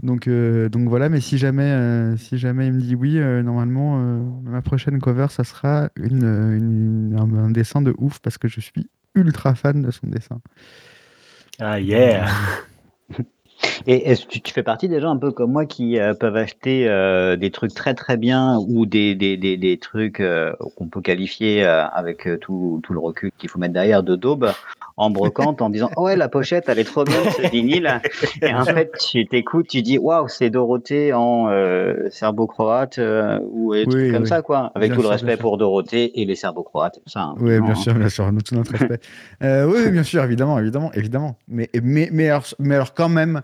donc euh, donc voilà, mais si jamais euh, si jamais il me dit oui, euh, normalement euh, ma prochaine cover ça sera une, euh, une- un, un dessin de ouf parce que je suis ultra fan de son dessin. Ah yeah. Et est-ce que tu, fais partie des gens un peu comme moi qui euh, peuvent acheter euh, des trucs très très bien ou des, des, des, des trucs euh, qu'on peut qualifier euh, avec tout, tout le recul qu'il faut mettre derrière de daube? En brocante en disant oh ouais la pochette elle est trop bien ce vinyle et en fait tu t'écoutes tu dis waouh c'est Dorothée en euh, serbo-croate euh, ou des trucs Oui, comme ça quoi avec Bien tout le respect pour Dorothée et les serbo-croates ça hein, Oui, bien sûr, bien sûr, nous, tout notre respect. Euh, oui, bien sûr, évidemment, évidemment, évidemment. Mais, mais, mais, alors, mais alors, quand même,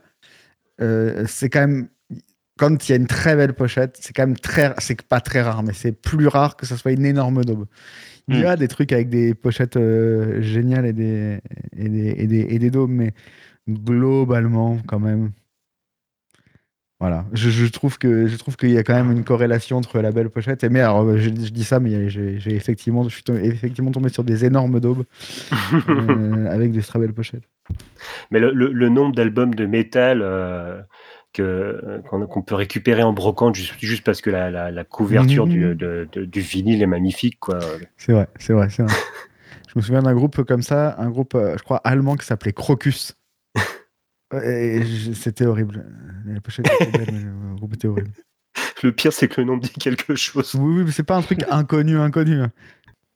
euh, c'est quand même, quand il y a une très belle pochette, c'est quand même très, c'est pas très rare, mais c'est plus rare que ce soit une énorme daube. Il y a des trucs avec des pochettes euh, géniales et des, et des, et des, et des daubes, mais globalement, quand même. Voilà, je, je trouve que je trouve qu'il y a quand même une corrélation entre la belle pochette et mais alors euh, je, je dis ça mais j'ai effectivement je suis tombé- effectivement tombé sur des énormes daubes euh, avec des très belles pochettes. Mais le, le- le nombre d'albums de métal euh, qu'on qu'on peut récupérer en brocante juste, juste parce que la, la- la couverture du, de- de- du vinyle est magnifique. Quoi. C'est vrai, c'est vrai, c'est vrai. je me souviens d'un groupe comme ça, un groupe euh, je crois allemand qui s'appelait Crocus. Et je- c'était horrible. La pochette le groupe était horrible. Le pire, c'est que le nom me dit quelque chose. Oui, oui, mais c'est pas un truc inconnu, inconnu. hein.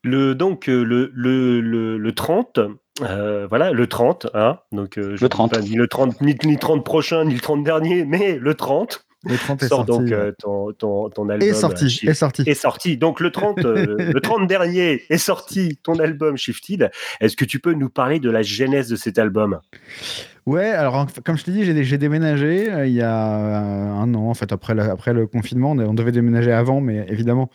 Le, donc, euh, le, le, le, le 30, euh, voilà, le 30, hein, donc, euh, je Le dis 30. pas ni le 30, ni, ni 30 prochain, ni le 30 dernier, mais le 30 Le 30 est sort sorti. donc euh, ton, ton, ton album. est sorti, Shift- est sorti. est sorti. Donc le 30, euh, le 30 dernier est sorti ton album Shifted. Est-ce que tu peux nous parler de la genèse de cet album? Ouais, alors comme je te dis, j'ai j'ai déménagé euh, il y a un an, en fait, après, la- après le confinement. On, on devait déménager avant, mais évidemment,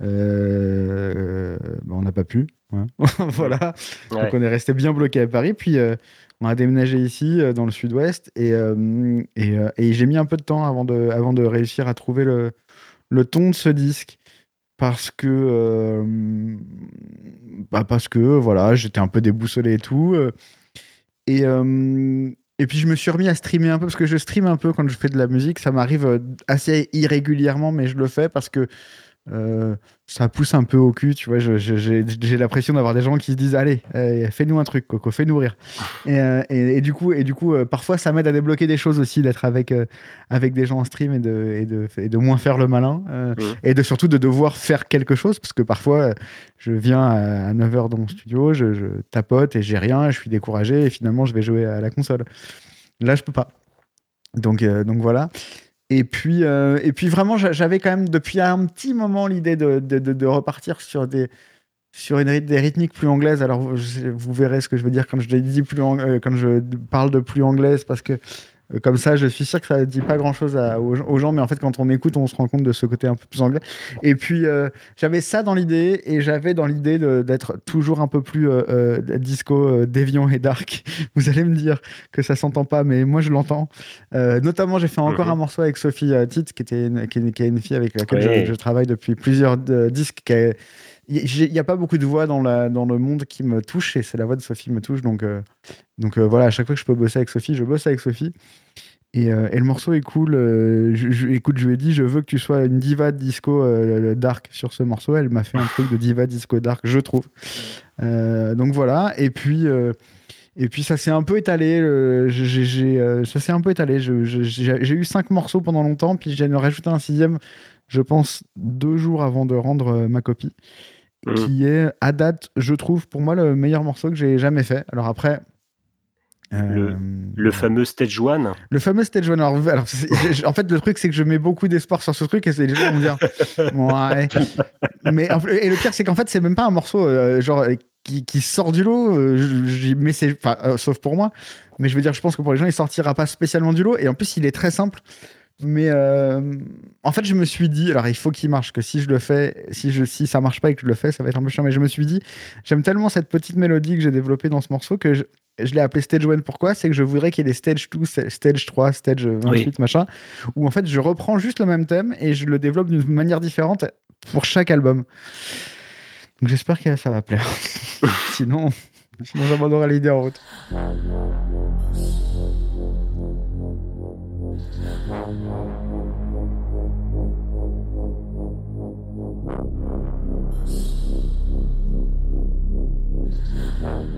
euh, bah, on n'a pas pu. voilà. Ouais. Donc on est resté bien bloqué à Paris. Puis euh, on a déménagé ici, euh, dans le sud-ouest. Et, euh, et, euh, et j'ai mis un peu de temps avant de, avant de réussir à trouver le, le ton de ce disque. Parce que, euh, bah parce que voilà, j'étais un peu déboussolé et tout. euh, et, euh, et puis je me suis remis à streamer un peu parce que je stream un peu quand je fais de la musique. Ça m'arrive assez irrégulièrement, mais je le fais parce que euh, ça pousse un peu au cul. Tu vois, j'ai l'impression d'avoir des gens qui se disent Allez, euh, fais-nous un truc, Coco, fais-nous rire. Et, euh, et- et du coup, et du coup euh, parfois ça m'aide à débloquer des choses aussi d'être avec, avec des gens en stream et de, et de, et de moins faire le malin. Mhm. Et de surtout de devoir faire quelque chose parce que parfois je viens à 9h dans mon studio, je, je tapote et j'ai rien, je suis découragé et finalement je vais jouer à la console. Là, je peux pas. Donc, donc voilà. Et puis, euh, et puis vraiment, j'a- j'avais quand même depuis un petit moment l'idée de, repartir sur des sur une, des rythmiques plus anglaises. Alors, vous, verrez ce que je veux dire quand je dis plus euh, quand je parle de plus anglaise parce que Comme ça, je suis sûr que ça dit pas grand chose aux, gens, mais en fait, quand on écoute, on se rend compte de ce côté un peu plus anglais. Et puis, euh, j'avais ça dans l'idée, et j'avais dans l'idée d'être toujours un peu plus euh, euh, disco, euh, déviant et dark. Vous allez me dire que ça s'entend pas, mais moi, je l'entends. Euh, notamment, j'ai fait encore Mhm. un morceau avec Sophie euh, Tite, qui, était une, qui, est, qui est une fille avec laquelle je, je travaille depuis plusieurs euh, disques. qui est- Il n'y a pas beaucoup de voix dans, le monde qui me touche, et c'est la voix de Sophie qui me touche. Donc, euh, euh, voilà, à chaque fois que je peux bosser avec Sophie, je bosse avec Sophie. Et, euh, le morceau est cool. écoute, je lui ai dit, je veux que tu sois une diva disco dark sur ce morceau. Elle m'a fait un truc de diva disco dark, je trouve. Donc voilà. Et puis, ça s'est un peu étalé. ça s'est un peu étalé. J'ai eu cinq morceaux pendant longtemps, puis j'ai rajouté un sixième, je pense, deux jours avant de rendre ma copie, Mhm. qui est à date, je trouve, pour moi, le meilleur morceau que j'ai jamais fait. Alors après. euh, Le fameux Stage One. le fameux stage one. Alors, en fait, le truc, c'est que je mets beaucoup d'espoir sur ce truc et c'est les gens vont me dire. Ouais. Mais, et le pire, c'est qu'en fait, c'est même pas un morceau euh, genre euh, qui, qui sort du lot. euh, mais c'est. euh, sauf pour moi. Mais je veux dire, je pense que pour les gens, il sortira pas spécialement du lot. Et en plus, il est très simple. Mais euh, en fait, je me suis dit, alors il faut qu'il marche, que si je le fais, si, je, si ça marche pas et que je le fais, ça va être un peu chiant. Mais je me suis dit, j'aime tellement cette petite mélodie que j'ai développée dans ce morceau que je, je l'ai appelé Stage 1. Pourquoi? C'est que je voudrais qu'il y ait des Stage 2, Stage 3, Stage 28, machin, où en fait je reprends juste le même thème et je le développe d'une manière différente pour chaque album. Donc j'espère que ça va plaire. sinon, sinon j'abandonnerai l'idée en route. Um.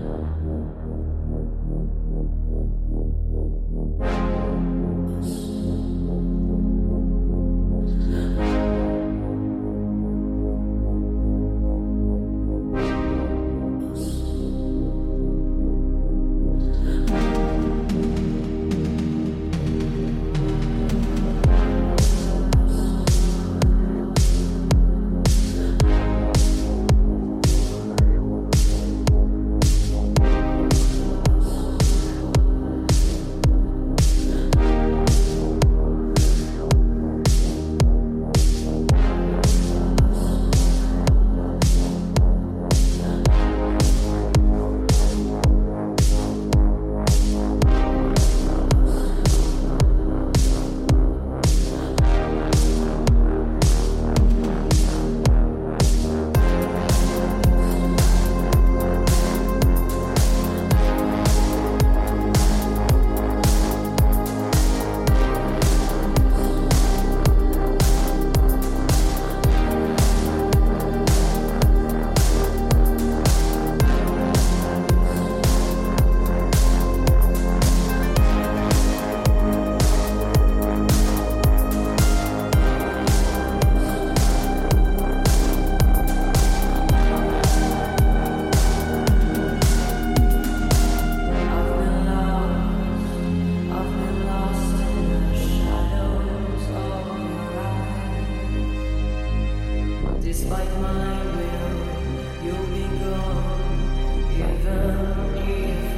my will, you'll be gone, even if.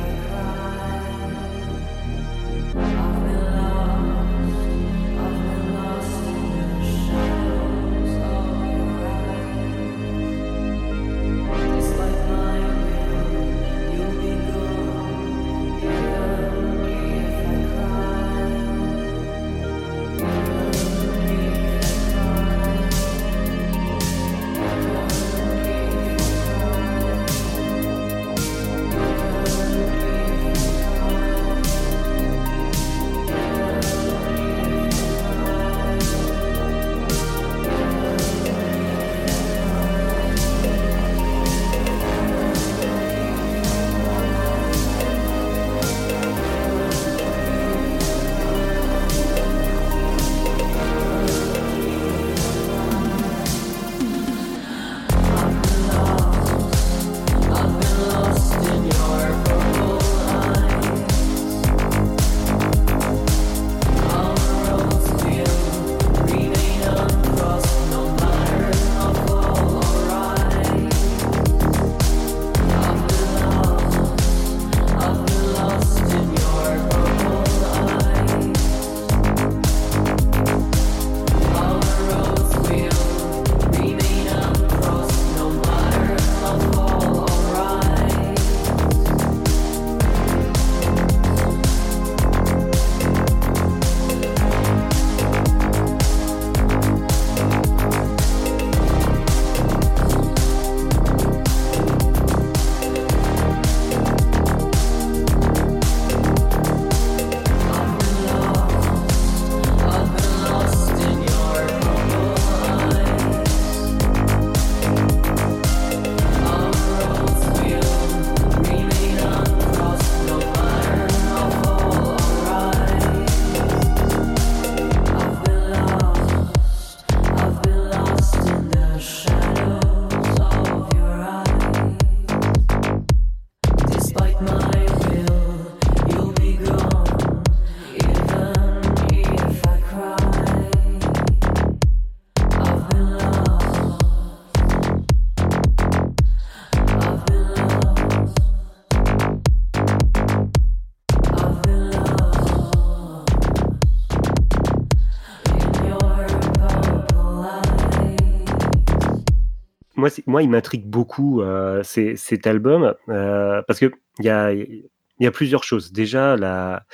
Moi, il m'intrigue beaucoup euh, cet album euh, parce que il y a, il y a plusieurs choses. Déjà, la,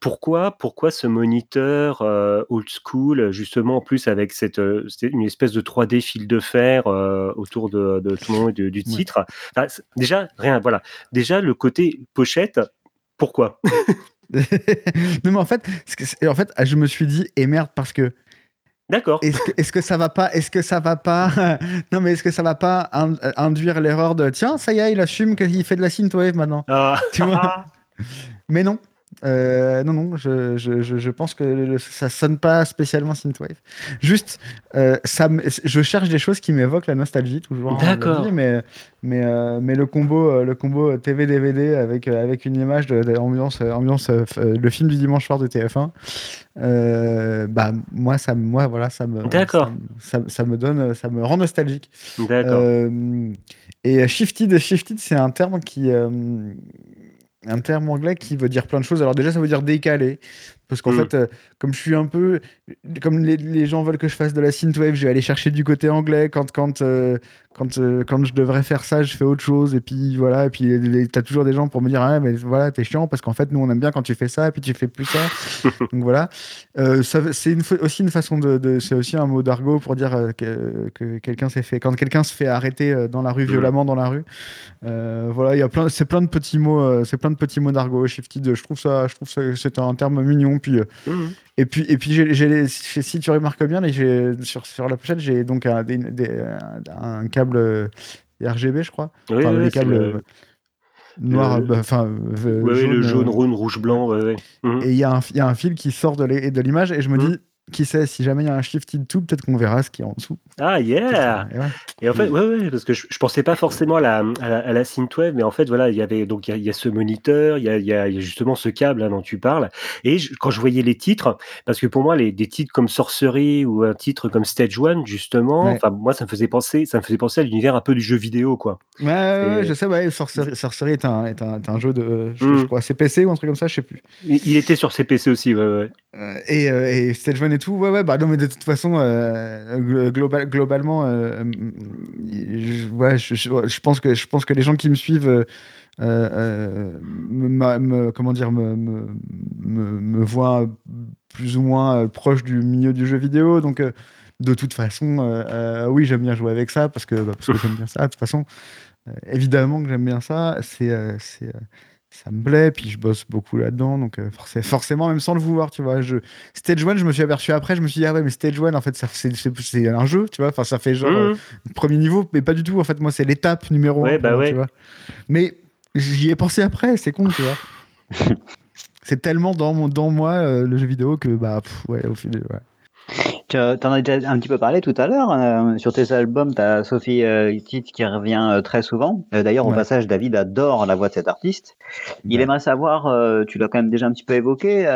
pourquoi, pourquoi ce moniteur euh, old school, justement, en plus avec cette, une espèce de 3D fil de fer autour de, de tout le monde du Ouais. titre? Enfin, déjà, rien, voilà. Déjà, le côté pochette, pourquoi? Non, mais en fait, en fait, je me suis dit, et merde, parce que D'accord. est-ce que, ça va pas, est-ce que ça va pas, non, mais est-ce que ça va pas in- induire l'erreur de tiens, ça y est, il assume qu'il fait de la synthwave maintenant, Ah, tu vois? Mais non. Euh, non, non, je, je, je, pense que le- ça sonne pas spécialement synthwave. Juste, euh, ça, je cherche des choses qui m'évoquent la nostalgie toujours. hein, D'accord. mais mais euh, mais le combo le combo TV DVD avec avec une image de, de ambiance le film du dimanche soir de TF1. euh, bah moi ça me- moi voilà ça me D'accord. ça, me- ça, ça me donne ça me rend nostalgique. D'accord. Et shifted, shifted, c'est un terme qui, un terme anglais qui veut dire plein de choses. Alors déjà, ça veut dire décalé, parce qu'en Mm. fait, euh, comme je suis un peu, comme les, les gens veulent que je fasse de la synthwave, je vais aller chercher du côté anglais. Quand quand euh, quand euh, quand je devrais faire ça, je fais autre chose. Et puis voilà. Et puis t'as toujours des gens pour me dire, ah mais voilà, t'es chiant parce qu'en fait, nous on aime bien quand tu fais ça, et puis tu fais plus ça. Donc voilà. C'est une aussi une façon de, de- c'est aussi un mot d'argot pour dire que, que quelqu'un s'est fait quand quelqu'un se fait arrêter dans la rue Mhm. violemment dans la rue. Voilà, il y a plein, c'est plein de petits mots, c'est plein de petits mots d'argot. Shifted, je trouve ça, je trouve ça, c'est un terme mignon. Puis euh, Mhm. et puis et puis j'ai, si tu remarques bien, sur sur la pochette, j'ai donc un, des- des- un, un câble euh, RGB, je crois. Oui, Enfin, oui, câbles le- bah, enfin euh, ouais, le jaune, rouge, blanc. Ouais, ouais. Mhm. et il y, a un- il y a un fil qui sort de l'image et je me Mhm. dis, qui sait, si jamais il y a un shifted tout, peut-être qu'on verra ce qui est en dessous. Ah, yeah Et ouais. Et en fait, Mm. ouais, ouais, parce que je, je pensais pas forcément à la, à la, à la synthwave, mais en fait, voilà, il y avait donc il y a, il y a ce moniteur, il y a, il y a- il y a justement ce câble hein, dont tu parles. Et je- quand je voyais les titres, parce que pour moi, les, des titres comme Sorcery ou un titre comme Stage One, justement, Ouais. moi, ça me faisait penser, ça me faisait penser à l'univers un peu du jeu vidéo, quoi. Ouais, ouais, ouais, C'est- je sais, ouais, Sorcery, Sorcery est, un, est, un, est un jeu de, je, Mm. je crois, CPC ou un truc comme ça, je sais plus. Il, il était sur CPC aussi, ouais, ouais. Euh, et, euh, et Stage One et tout, ouais, ouais, bah non, mais de toute façon, euh, glo- global, globalement, euh, je, ouais, je, pense que, les gens qui me suivent, euh, euh, me, voient plus ou moins euh, proche du milieu du jeu vidéo, donc euh, de toute façon, euh, euh, oui, j'aime bien jouer avec ça parce que, bah, parce que j'aime bien ça. De toute façon, euh, évidemment que j'aime bien ça. C'est, euh, euh, ça me plaît, puis je bosse beaucoup là-dedans, donc euh, forcé- forcément, même sans le vouloir, tu vois. Je... Stage One, je me suis aperçu après, je me suis dit, ah ouais, mais Stage One, en fait, c'est, un jeu, tu vois. Enfin, ça fait genre euh, Mhm. premier niveau, mais pas du tout. En fait, moi, c'est l'étape numéro Ouais, bah ouais. tu vois. Mais j'y ai pensé après, c'est con, tu vois. c'est tellement dans, mon, dans moi, euh, le jeu vidéo, que, bah, pff, ouais, au final, ouais. Tu en as déjà un petit peu parlé tout à l'heure. euh, sur tes albums, tu as Sophie euh, qui revient euh, très souvent. Euh, D'ailleurs, au Ouais. passage, David adore la voix de cet artiste. Il Ouais. aimerait savoir, tu l'as quand même déjà un petit peu évoqué,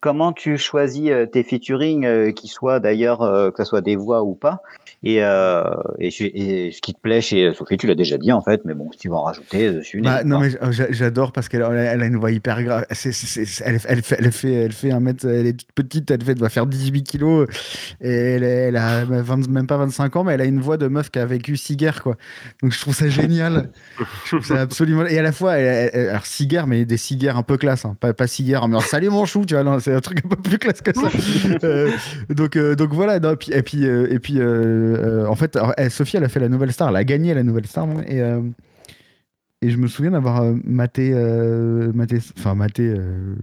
comment tu choisis tes featuring, qui soient d'ailleurs, que ce soit des voix ou pas. Et, et, ce qui te plaît chez Sophie, tu l'as déjà dit en fait, mais bon, si tu veux en rajouter dessus. Bah, non mais j'adore parce qu'elle elle a une voix hyper grave. Elle, elle fait, elle fait, elle fait un mètre, elle est toute petite, elle fait, doit faire 18 kilos et elle, a 20 même pas 25 ans, mais elle a une voix de meuf qui a vécu six guerres quoi. Donc je trouve ça génial. je trouve ça absolument et à la fois, elle, alors six guerres, mais des six guerres un peu classe, hein. pas, pas six guerres. Mais alors, salut mon chou, tu vois, c'est un truc un peu plus classe que ça. Euh, donc euh, donc voilà. non, puis- et puis et puis euh, en fait, alors, elle, Sophie, elle a fait la nouvelle star, elle a gagné la nouvelle star et et je me souviens d'avoir euh, maté, euh, maté, enfin maté euh,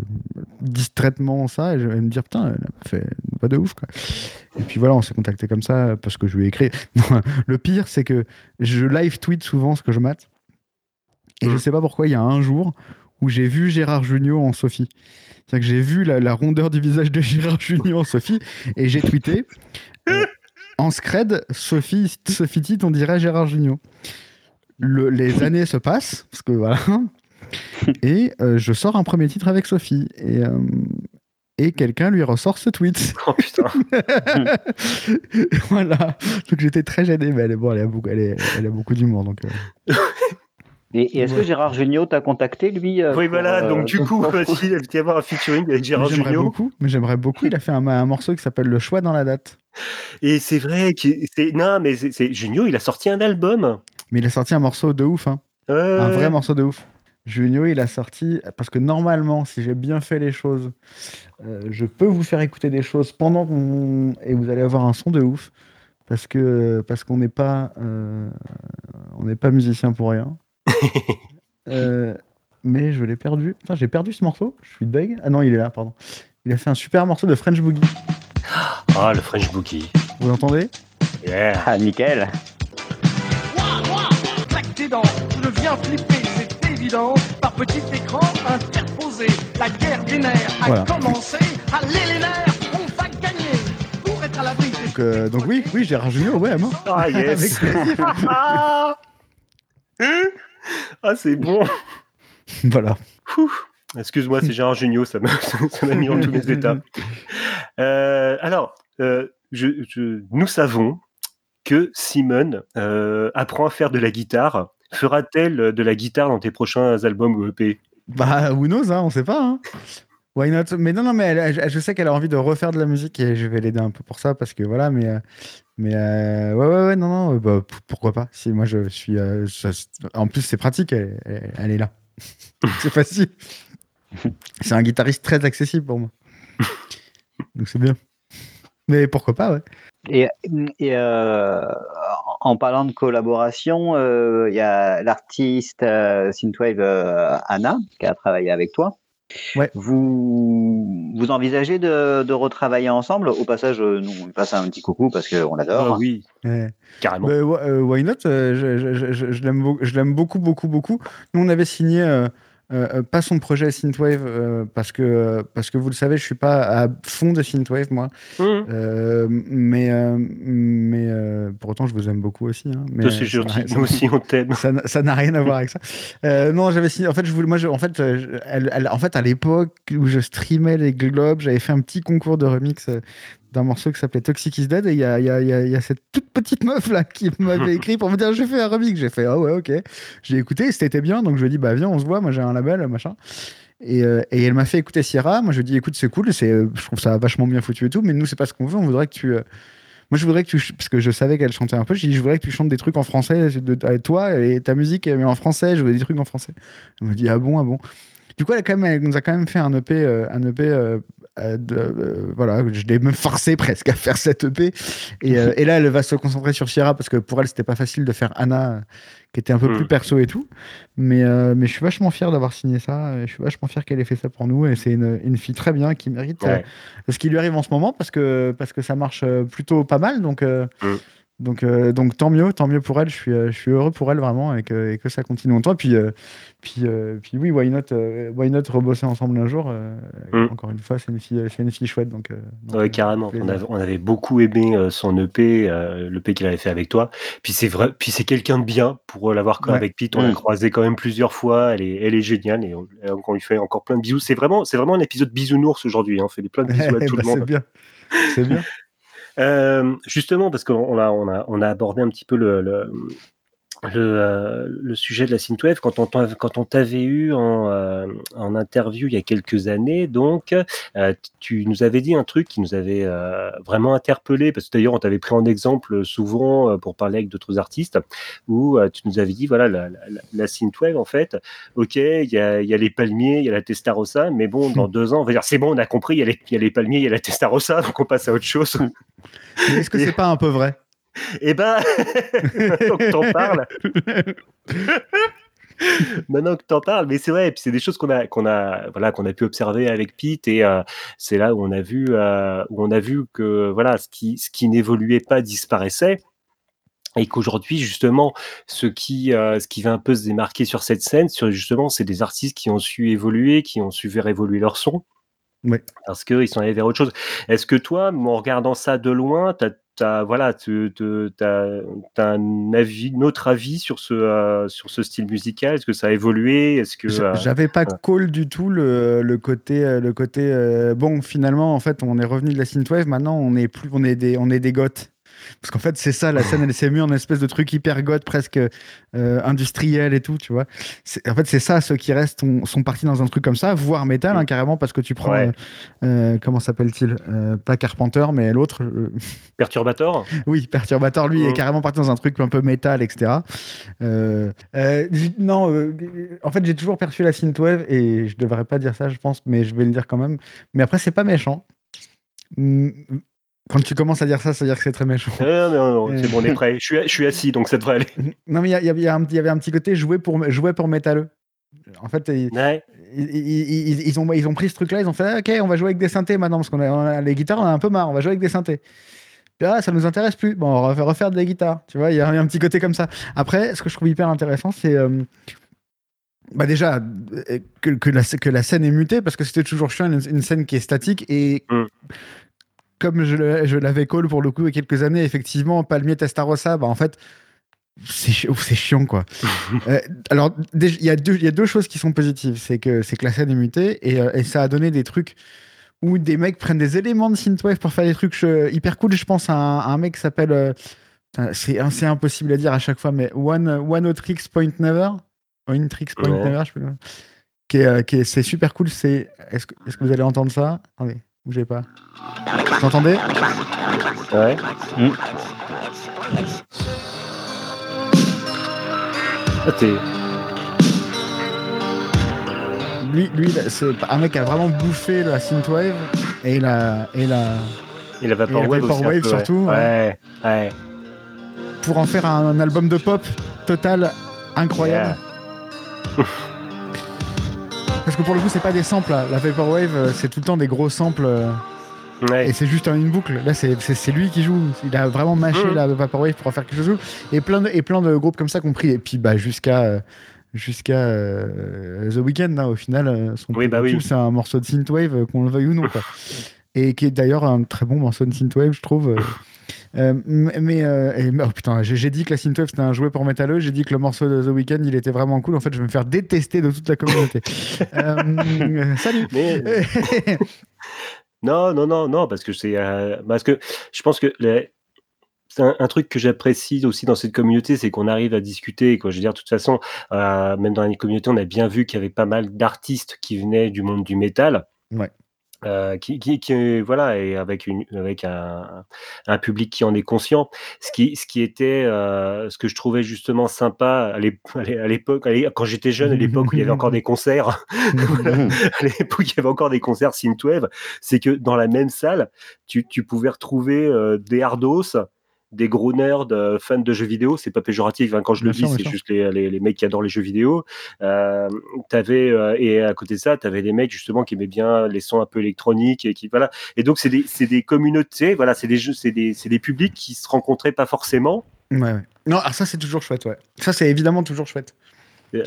distraitement ça, et je vais me dire putain, elle a fait pas de ouf quoi. Et puis voilà, on s'est contacté comme ça parce que je lui ai écrit. Le pire, c'est que je live tweet souvent ce que je mate, et je Mm. sais pas pourquoi il y a un jour où j'ai vu Gérard Jugnot en Sophie. C'est-à-dire que j'ai vu la, la rondeur du visage de Gérard Jugnot en Sophie, et j'ai tweeté. euh, en scred, Sophie, Sophie Tite, on dirait Gérard Jugnot le- les années se passent, parce que voilà, et euh, je sors un premier titre avec Sophie, et, euh, et quelqu'un lui ressort ce tweet. Oh putain. voilà, donc j'étais très gêné, mais elle est, bon, elle, a beaucoup, elle, est- elle a beaucoup d'humour, donc. euh. Et, et est-ce que. Gérard Jugnot t'a contacté, lui euh, Oui, pour, voilà, euh, donc du coup, il va y avoir un featuring avec Gérard J'aimerais Jugnot. beaucoup, mais j'aimerais beaucoup. Il a fait un, un morceau qui s'appelle Le choix dans la date. Et c'est vrai que c'est. Non, mais c'est- c'est Jugnot, il a sorti un album. Mais il a sorti un morceau de ouf, hein. Euh, un vrai morceau de ouf. Junio, il a sorti, parce que normalement, si j'ai bien fait les choses, euh, je peux vous faire écouter des choses pendant qu'on. Et vous allez avoir un son de ouf. Parce que parce qu'on n'est pas euh, on n'est pas musicien pour rien. Euh, mais je l'ai perdu. Putain, j'ai perdu ce morceau. Je suis deg. Ah non, il est là, pardon. Il a fait un super morceau de French Boogie. Ah, le French Bookie. Vous l'entendez? Yeah. Ah, nickel. L'accident, je deviens flippé, c'est évident. Par petit écran interposé, la guerre des nerfs a Voilà. commencé. Allez les nerfs, on va gagner. Pour être à l'abri donc, euh, donc oui, oui, Gérard Junior, ouais, mort. Ah, yes. plaisir. ah, c'est bon. voilà. Excuse-moi, c'est Gérard Jugnot, ça m'a mis dans tous les états. Euh, alors, euh, je, je- nous savons que Simone euh, apprend à faire de la guitare. Fera-t-elle de la guitare dans tes prochains albums ou EP Bah, who knows, hein, on sait pas. Hein. Why not? Mais non, non, mais elle- elle- je sais qu'elle a envie de refaire de la musique et je vais l'aider un peu pour ça parce que voilà, mais. euh, mais euh, ouais, ouais, ouais, non, non, euh, bah, pourquoi pas? Si moi je suis. euh, en plus, c'est pratique, elle, elle- elle est là. c'est facile. c'est un guitariste très accessible pour moi. Donc c'est bien. Mais pourquoi pas, ouais. Et, et, euh, en parlant de collaboration, euh, il y a l'artiste euh, Synthwave euh, Anna qui a travaillé avec toi. Ouais. Vous, vous envisagez de, de retravailler ensemble? Au passage, nous, on lui passe un petit coucou parce qu'on l'adore. Ah Oui, Ouais. carrément. Bah, wh- why not? Je, je- je- je- je l'aime beau- je l'aime beaucoup, beaucoup, beaucoup. Nous, on avait signé euh, euh, pas son projet Synthwave euh, parce que parce que vous le savez, je suis pas à fond de Synthwave moi. Hum. Euh, mais mais pour autant, je vous aime beaucoup aussi. hein. mais gentil. rien- Nous aussi, on t'aime. ça n'a- rien à voir avec ça. Non, j'avais. En fait, je voulais, moi, je- en fait, je- elle- elle- en fait, à l'époque où je streamais les globes, j'avais fait un petit concours de remix d'un morceau qui s'appelait Toxic is Dead. Et il y y, y y a cette toute petite meuf là qui m'avait écrit pour me dire j'ai fait un remix. J'ai fait ah ouais, ok. J'ai écouté, c'était bien. Donc je lui ai dit bah viens, on se voit. Moi, j'ai un label, machin. Et, euh, et elle m'a fait écouter Sierra. Moi, je lui ai dit écoute, c'est cool. C'est, je trouve ça vachement bien foutu et tout. Mais nous, c'est pas ce qu'on veut. On voudrait que tu. euh, moi, je voudrais que tu. Parce que je savais qu'elle chantait un peu. J'ai dit, je voudrais que tu chantes des trucs en français. De, avec toi et ta musique, mais en français. Je veux des trucs en français. Elle me dit, ah bon, ah bon. Du coup, elle, a quand même, elle nous a quand même fait un EP. euh, un EP euh, euh, de, euh, voilà, je l'ai même forcé presque à faire cet EP. Et, euh, et là, elle va se concentrer sur Sierra parce que pour elle, c'était pas facile de faire Anna, qui était un peu Mm. plus perso et tout. Mais, mais je suis vachement fier d'avoir signé ça. et Je suis vachement fier qu'elle ait fait ça pour nous. Et c'est une, une fille très bien qui mérite Ouais. ce qui lui arrive en ce moment parce que, parce que ça marche plutôt pas mal. Donc, euh, Mm. Donc, euh, donc tant mieux, tant mieux pour elle. Je suis, euh, je suis heureux pour elle vraiment et que, et que ça continue longtemps. Puis, euh, puis, euh, puis oui, why not, euh, why not rebosser ensemble un jour. euh, Mm. Encore une fois, c'est une fille, c'est une fille chouette. Donc, donc, Ouais, carrément. On avait, on avait beaucoup aimé euh, son EP, euh, l'EP qu'il avait fait avec toi. Puis c'est vrai, puis c'est quelqu'un de bien pour l'avoir Ouais. avec Pete. On l'a Mm. croisé quand même plusieurs fois. Elle est, elle est géniale et on, et on lui fait encore plein de bisous. C'est vraiment, c'est vraiment un épisode bisounours aujourd'hui. hein. On fait des plein de bisous à tout Bah, le monde. c'est bien. C'est bien. Euh, justement, parce qu'on a, a, a abordé un petit peu le, le, le, euh, le sujet de la synthwave quand on, t'av- quand on t'avait eu en, euh, en interview il y a quelques années. Donc, euh, tu nous avais dit un truc qui nous avait vraiment interpellé, parce que d'ailleurs, on t'avait pris en exemple souvent pour parler avec d'autres artistes, où tu nous avais dit voilà, la, la, synthwave, en fait, ok, il y a, il y a les palmiers, il y a la testarossa, mais bon, dans deux ans, on va dire c'est bon, on a compris, il y, a les, il y a les palmiers, il y a la testarossa, donc on passe à autre chose. Est-ce que c'est pas un peu vrai? Eh ben, maintenant que t'en parles, maintenant que t'en parles, mais c'est vrai, et puis c'est des choses qu'on a, qu'on a, voilà, qu'on a pu observer avec Pete, et euh, c'est là où on a vu, euh, où on a vu que voilà, ce qui, ce qui n'évoluait pas disparaissait. Et qu'aujourd'hui, justement, ce qui, euh, ce qui va un peu se démarquer sur cette scène, sur justement, c'est des artistes qui ont su évoluer, qui ont su faire évoluer leur son, Ouais. parce qu'ils sont allés vers autre chose. Est-ce que toi, en regardant ça de loin, t'as, t'as, voilà, tu as, un avis, autre avis sur ce, euh, sur ce style musical? Est-ce que ça a évolué? Est-ce que euh, J'avais pas call du tout le, le côté euh, le côté euh, bon finalement en fait on est revenu de la synthwave maintenant on est plus on est des on est des goths Parce qu'en fait, c'est ça, la scène, elle s'est mise en espèce de truc hyper goth, presque euh, industriel et tout, tu vois. En fait, c'est ça, ceux qui restent ont- sont partis dans un truc comme ça, voire métal, hein, carrément, parce que tu prends. Ouais. euh, euh, comment s'appelle-t-il Pas Carpenter, mais l'autre. Perturbator oui, Perturbator, lui, est carrément parti dans un truc un peu métal, etc. Non, en fait, j'ai toujours perçu la synthwave, et je devrais pas dire ça, je pense, mais je vais le dire quand même. Mais après, c'est pas méchant. Quand tu commences à dire ça, ça veut dire que c'est très méchant. Non, non, non, Euh. c'est bon, on est prêt. Je suis, je suis assis, donc ça devrait aller. Non, mais il y, avait un petit côté jouer pour, jouer pour métalleux. En fait, ils, Ouais. ils, ils- ils- ils ont, ils ont pris ce truc-là, ils ont fait ah, Ok, on va jouer avec des synthés maintenant, parce qu'on a, les guitares, on a un peu marre, on va jouer avec des synthés. Puis, ah, ça nous intéresse plus. Bon, on va refaire des guitares. Tu vois, il y, a un petit côté comme ça. Après, ce que je trouve hyper intéressant, c'est. euh, bah déjà, euh, que, que la, que la scène est mutée, parce que c'était toujours chiant, une, une scène qui est statique. Et Mm. Comme je, je l'avais call pour le coup il y a quelques années, effectivement, Palmier Testarossa, bah en fait, c'est chi- chiant, quoi. Euh, alors, il y, a deux- y a deux choses qui sont positives. C'est que, que la scène est mutée et, euh, et ça a donné des trucs où des mecs prennent des éléments de synthwave pour faire des trucs euh, hyper cool. Je pense à un, à un mec qui s'appelle. euh, putain, c'est, c'est impossible à dire à chaque fois, mais One, One Tricks Point Never. One Tricks Point. Never, je pas. Qui est, euh, est- c'est super cool. C'est, est-ce, que, est-ce que vous allez entendre ça? Attendez, bougez pas. Vous entendez Ouais. Ah, t'es- Lui, lui c'est un mec qui a vraiment bouffé la synthwave et la, et la, Et la Vaporwave peu, surtout, Ouais. ouais. pour en faire un, album de pop total incroyable. Parce que pour le coup, c'est pas des samples. là. La Vaporwave, euh, c'est tout le temps des gros samples euh, Ouais. et c'est juste une boucle. Là, c'est lui qui joue. Il a vraiment mâché Mhm. la Vaporwave pour en faire quelque chose. Et plein de, et plein de groupes comme ça compris. Et puis, bah, jusqu'à. euh, Jusqu'à euh, The Weeknd, hein, au final, son Oui, bah oui. c'est un morceau de synthwave, qu'on le veuille ou non. quoi. Et qui est d'ailleurs un très bon morceau de synthwave, je trouve. Euh. Mais euh, et- oh, putain, j'ai dit que la synthwave c'était un jouet pour métalleux. J'ai dit que le morceau de The Weeknd il était vraiment cool. En fait, je vais me faire détester de toute la communauté. Euh, salut. Mais non, non, non, non, parce que c'est parce que je pense que les- c'est un, un truc que j'apprécie aussi dans cette communauté, c'est qu'on arrive à discuter. Quoi. Je veux dire, de toute façon, euh, même dans la communauté, on a bien vu qu'il y avait pas mal d'artistes qui venaient du monde du métal. Ouais. Euh, qui, qui, qui- voilà et avec une avec un, un public qui en est conscient. Ce qui ce qui était euh, ce que je trouvais justement sympa à l'ép- à l'époque quand j'étais jeune à l'époque où il y avait encore des concerts à l'époque, il y avait encore des concerts synthwave, c'est que dans la même salle, tu, tu pouvais retrouver euh, des hardos, des gros nerds euh, fans de jeux vidéo. C'est pas péjoratif hein, quand je le sûr, dis, c'est juste les, les, les mecs qui adorent les jeux vidéo. Euh, euh, et à côté de ça, tu avais des mecs justement qui aimaient bien les sons un peu électroniques et qui voilà. Et donc c'est des, des communautés, voilà, c'est des jeux, c'est des, c'est des publics qui se rencontraient pas forcément. Ouais, ouais. Non, ah, ça c'est toujours chouette, ouais. Ça c'est évidemment toujours chouette.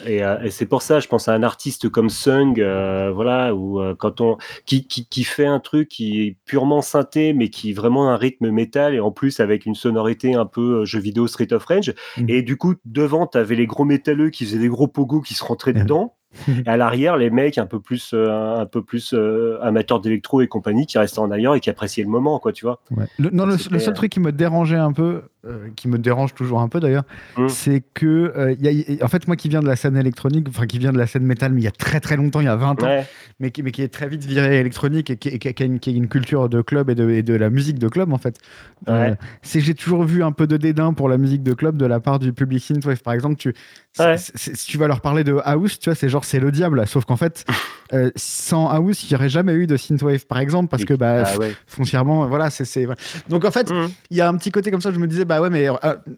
Et, et, euh, et c'est pour ça, je pense à un artiste comme Sung, euh, voilà, ou euh, quand on qui, qui, qui fait un truc qui est purement synthé, mais qui est vraiment un rythme métal et en plus avec une sonorité un peu jeu vidéo Street of Rage. Mhm. Et du coup, devant, t'avais les gros métalleux qui faisaient des gros pogos qui se rentraient Mhm. dedans. Et à l'arrière, les mecs un peu plus, euh, un peu plus euh, amateurs d'électro et compagnie qui restaient en arrière et qui appréciaient le moment, quoi, tu vois. Ouais. Le, non, le, le seul truc qui me dérangeait un peu, euh, qui me dérange toujours un peu d'ailleurs, Mm. c'est que, euh, y a- y- en fait, moi qui viens de la scène électronique, enfin qui viient de la scène métal, mais il y a très très longtemps, il y a 20 ans, mais qui, mais qui est très vite viré électronique et qui, et qui a, une, qui a une culture de club et de, et de la musique de club en fait. Ouais. c'est j'ai toujours vu un peu de dédain pour la musique de club de la part du public synthwave. Par exemple, tu, Ouais. si tu vas leur parler de house, tu vois, c'est genre c'est le diable. Sauf qu'en fait, euh, sans house, il n'y aurait jamais eu de synthwave, par exemple, parce que bah, Ah foncièrement, voilà, c'est voilà. Donc en fait, Mhm. il y a un petit côté comme ça. Je me disais, bah ouais, mais euh,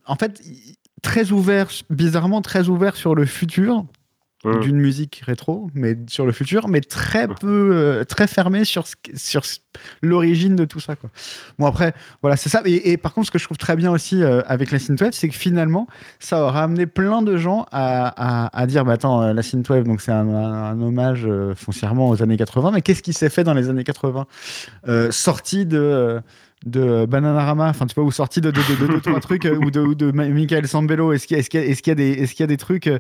en fait, très ouvert, bizarrement très ouvert sur le futur Mhm. d'une musique rétro, mais sur le futur, mais très peu, euh, très fermé sur, ce, sur l'origine de tout ça. Quoi. Bon, après, voilà, c'est ça. Et, et par contre, ce que je trouve très bien aussi euh, avec la synthwave, c'est que finalement, ça aura amené plein de gens à, à, à dire, bah attends, la synthwave, donc c'est un, un- un hommage foncièrement aux années 80, mais qu'est-ce qui s'est fait dans les années 80 euh, Sorti de. Euh, de Bananarama, enfin tu vois, ou sorti de, de, de, de deux, trois trucs, euh, ou de, ou de Michael Sambello, est-ce qu'il y, a- y, y des, est-ce qu'il y a des trucs euh,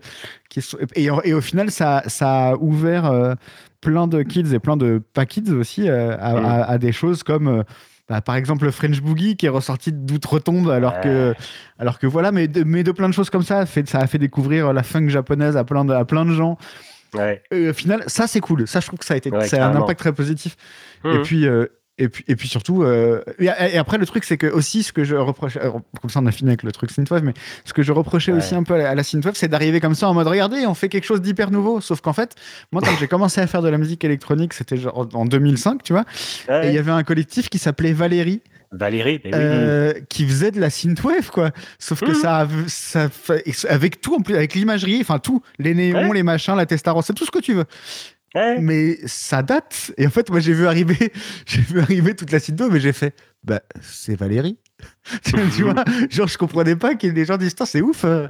qui sont... et, et au final, ça, ça a ouvert euh, plein de kids et plein de pas kids aussi euh, à, Mm. à- à des choses comme euh, Bah, par exemple, le French Boogie qui est ressorti d'outre-tombe, alors que, alors que voilà, mais de, mais de plein de choses comme ça, ça a fait, ça a fait découvrir la funk japonaise à plein de, à plein de gens. Ouais. Au final, ça c'est cool. Ça, je trouve que ça a été, Ouais, ça a un impact très positif. Et Mhm. puis, euh, et puis, et puis surtout, euh, et, et après le truc, c'est que aussi ce que je reproche, euh, comme ça on a fini avec le truc synthwave, mais ce que je reprochais Ouais. aussi un peu à la, à la synthwave, c'est d'arriver comme ça en mode regardez, on fait quelque chose d'hyper nouveau. Sauf qu'en fait, moi quand j'ai commencé à faire de la musique électronique, c'était genre en 2005, tu vois, Ouais. et il y avait un collectif qui s'appelait Valérie. Valérie, mais oui. Euh, qui faisait de la synthwave quoi sauf que Mhm. ça, ça avec tout en plus avec l'imagerie enfin tout les néons Ouais. les machins la testarossa c'est tout ce que tu veux Ouais. mais ça date et en fait moi j'ai vu arriver j'ai vu arriver toute la synthwave mais j'ai fait bah c'est Valérie tu vois genre je comprenais pas que les gens disent c'est ouf euh.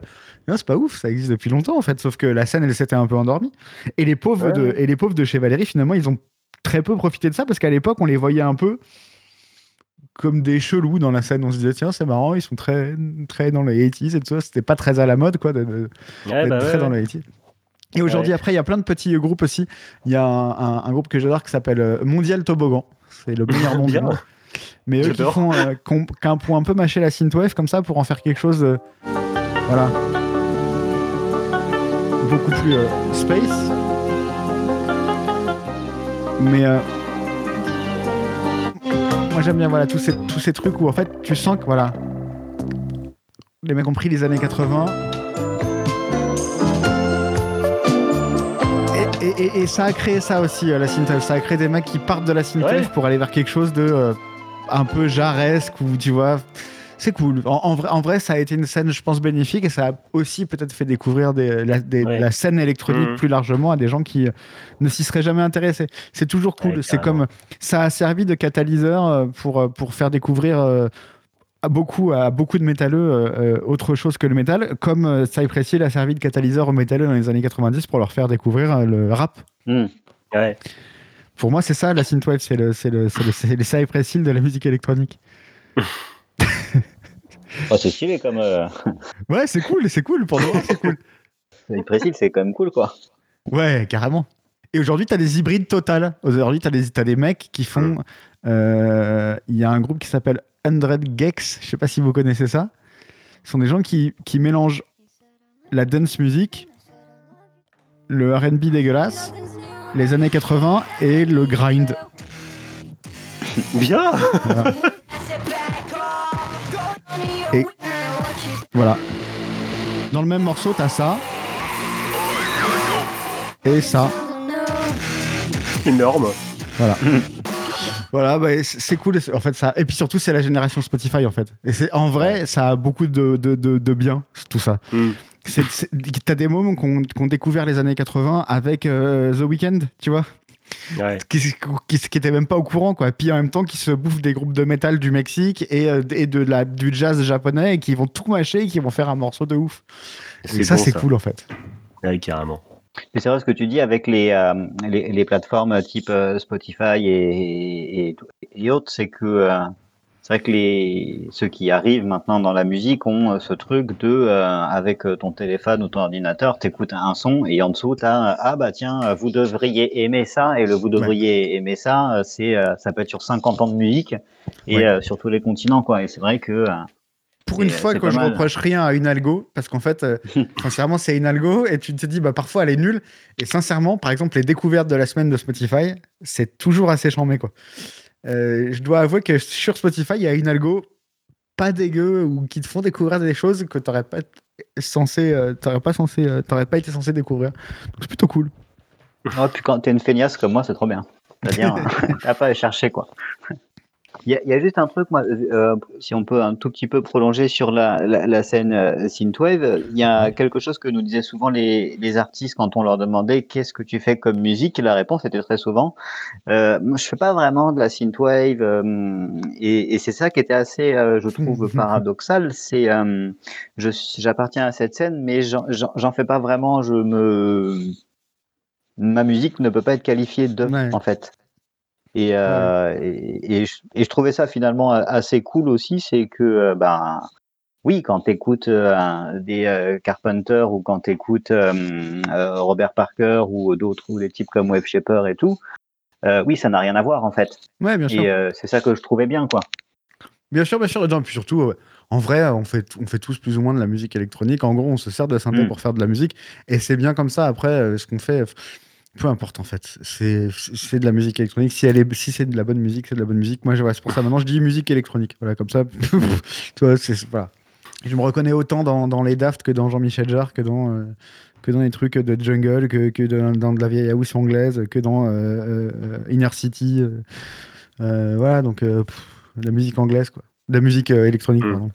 non c'est pas ouf ça existe depuis longtemps en fait sauf que la scène elle s'était un peu endormie et les pauvres Ouais. de et les pauvres de chez Valérie finalement ils ont très peu profité de ça parce qu'à l'époque on les voyait un peu comme des chelous dans la scène on se disait tiens c'est marrant ils sont très très dans les 80s et tout ça c'était pas très à la mode quoi Ouais, d'être bah très dans ouais. le 80s. Et aujourd'hui, Ouais. après, il y a plein de petits groupes aussi. Il y a un, un- un groupe que j'adore qui s'appelle euh, Mondial Toboggan. C'est le meilleur nom du Bien. monde. Mais eux qui font, euh, qui ont pour un peu mâcher la synthwave comme ça pour en faire quelque chose, euh, voilà, beaucoup plus euh, space. Mais euh, moi j'aime bien voilà tous ces tous ces trucs où en fait tu sens que voilà les mecs ont pris les années 80 Et, et- et- et ça a créé ça aussi, euh, la synthwave. Ça a créé des mecs qui partent de la synthwave Ouais. pour aller vers quelque chose de euh, un peu jarresque ou tu vois. C'est cool. En, en vrai, en vrai, ça a été une scène, je pense, bénéfique et ça a aussi peut-être fait découvrir des- la, des- Ouais. la scène électronique Mhm. plus largement à des gens qui euh, ne s'y seraient jamais intéressés. C'est toujours cool. Ouais, c'est comme ça a servi de catalyseur pour, pour faire découvrir à beaucoup, à beaucoup de métalleux euh, euh, autre chose que le métal, comme euh, Cypress Hill a servi de catalyseur aux métalleux dans les années 90 pour leur faire découvrir euh, le rap. Hmm. Ouais. Pour moi, c'est ça la synthwave, c'est le, c'est le, c'est le, les Cypress Hill de la musique électronique. Oh, c'est stylé comme. Euh... Ouais, c'est cool, c'est cool pour nous, c'est cool. précis, c'est quand même cool quoi. Ouais, carrément. Et aujourd'hui, tu as des hybrides total. Aujourd'hui, tu as, des- t'as des mecs qui font. euh, Il y a un groupe qui s'appelle 100 Gex. Je sais pas si vous connaissez ça. Ce sont des gens qui, qui mélangent la dance music, le RB dégueulasse, les années 80 et le grind. Bien Voilà. Et voilà. Dans le même morceau, t'as ça. Et ça. Énorme. Voilà. voilà, bah, c'est cool. En fait, ça. Et puis surtout, c'est la génération Spotify, en fait. Et c'est en vrai, ça a beaucoup de, de, de, de bien, tout ça. Mm. T'as des moments qu'on qu'on découvert les années 80 avec euh, The Weeknd, tu vois, Ouais. qui, qui, qui même pas au courant, quoi. Puis en même temps, qui se bouffent des groupes de métal du Mexique et, euh, et de la, du jazz japonais et qui vont tout mâcher et qui vont faire un morceau de ouf. Et ça, bon, c'est cool, en fait. Ouais, carrément. Et c'est vrai ce que tu dis avec les, euh, les, les plateformes type euh, Spotify et, et, et autres, c'est que euh, c'est vrai que les, ceux qui arrivent maintenant dans la musique ont euh, ce truc de, euh, avec ton téléphone ou ton ordinateur, t'écoutes un son et en dessous, t'as, ah bah tiens, vous devriez aimer ça, et le vous devriez aimer ça, c'est, euh, ça peut être sur 50 ans de musique et Ouais. euh, sur tous les continents, quoi. Et c'est vrai que, euh, Pour une fois que je mal. reproche rien à une algo, parce qu'en fait, euh, sincèrement, c'est une algo, et tu te dis, bah, parfois, elle est nulle. Et sincèrement, par exemple, les découvertes de la semaine de Spotify, c'est toujours assez chambé, quoi. Euh, je dois avouer que sur Spotify, il y a une algo pas dégueu ou qui te font découvrir des choses que t'aurais pas censé, euh, t'aurais pas censé, t'aurais pas été censé découvrir. Donc c'est plutôt cool. Oh, puis quand t'es une feignasse comme moi, c'est trop bien. C'est-à-dire, t'as pas à chercher, quoi. Il y, y a juste un truc, moi, euh, si on peut un tout petit peu prolonger sur la, la, la scène euh, synthwave, il y a quelque chose que nous disaient souvent les, les artistes quand on leur demandait qu'est-ce que tu fais comme musique? La réponse était très souvent, euh, je fais pas vraiment de la synthwave, euh, et, et c'est ça qui était assez, euh, je trouve, paradoxal. C'est, euh, je, j'appartiens à cette scène, mais j'en, fais pas vraiment. Je me, ma musique ne peut pas être qualifiée de, Ouais. en fait. Et, euh, et, je, trouvais ça finalement assez cool aussi, c'est que, euh, ben, oui, quand tu écoutes euh, des euh, Carpenter ou quand tu écoutes Robert Parker ou d'autres, ou des types comme Web Shaper et tout, oui, ça n'a rien à voir en fait. Ouais, bien sûr. Et c'est ça que je trouvais bien, quoi. Bien sûr, bien sûr. Et puis surtout, en vrai, on fait, on fait tous plus ou moins de la musique électronique. En gros, on se sert de la synthé mm. pour faire de la musique. Et c'est bien comme ça. Après, ce qu'on fait, peu importe en fait. C'est de la musique électronique. Si, elle est, si c'est de la bonne musique, c'est de la bonne musique. Moi, c'est pour ça maintenant je dis musique électronique. Voilà, comme ça, tu vois, voilà. Je me reconnais autant dans, dans les Daft que dans Jean-Michel Jarre, que dans, euh, que dans les trucs de jungle, que, que de, dans de la vieille house anglaise, que dans euh, euh Inner City. Euh, voilà, donc pff, la musique anglaise, quoi. La musique électronique, mmh. pardon.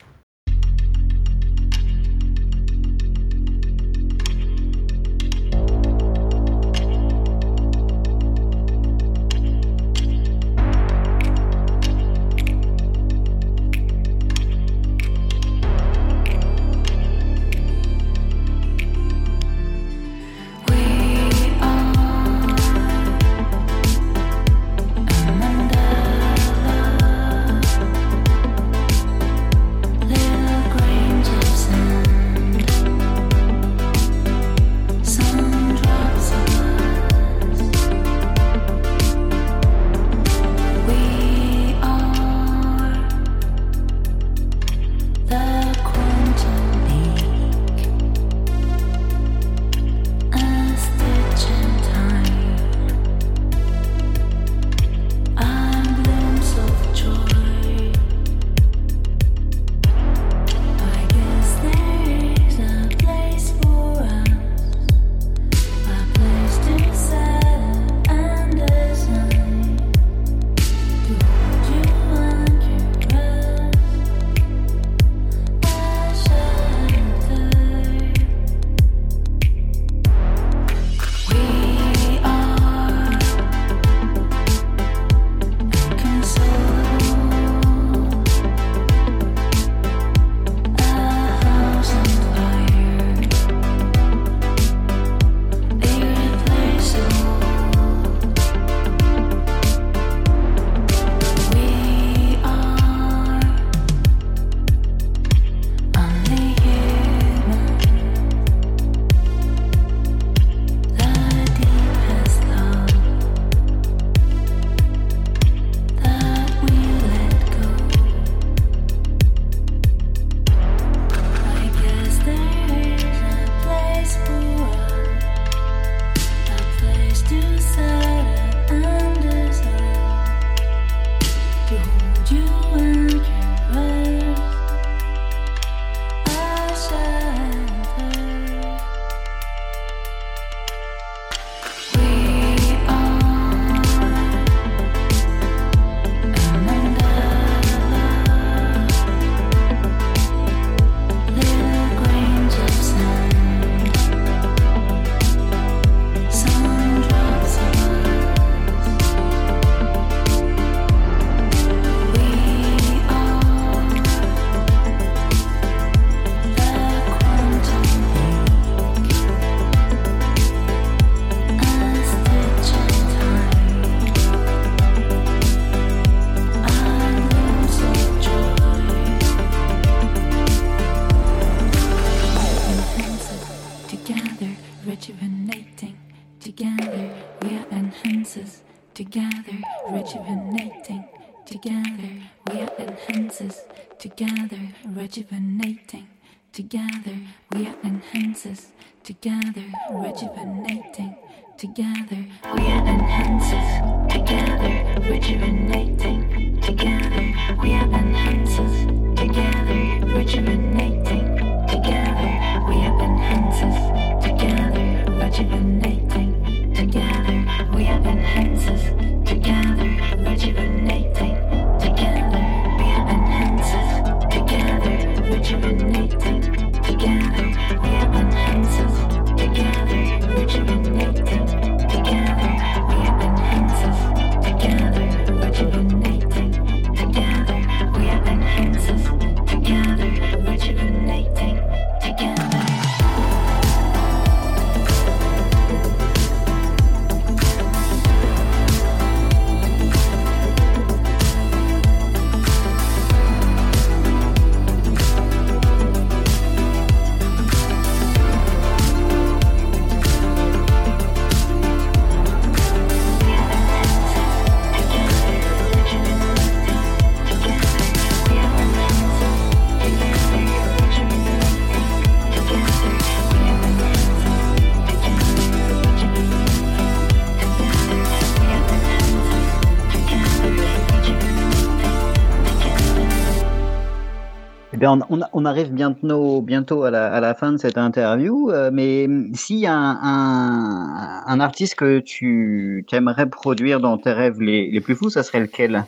Arrive bientôt, bientôt à, la, à la fin de cette interview, euh, mais s'il y a un, un, un artiste que tu aimerais produire dans tes rêves les, les plus fous, ça serait lequel?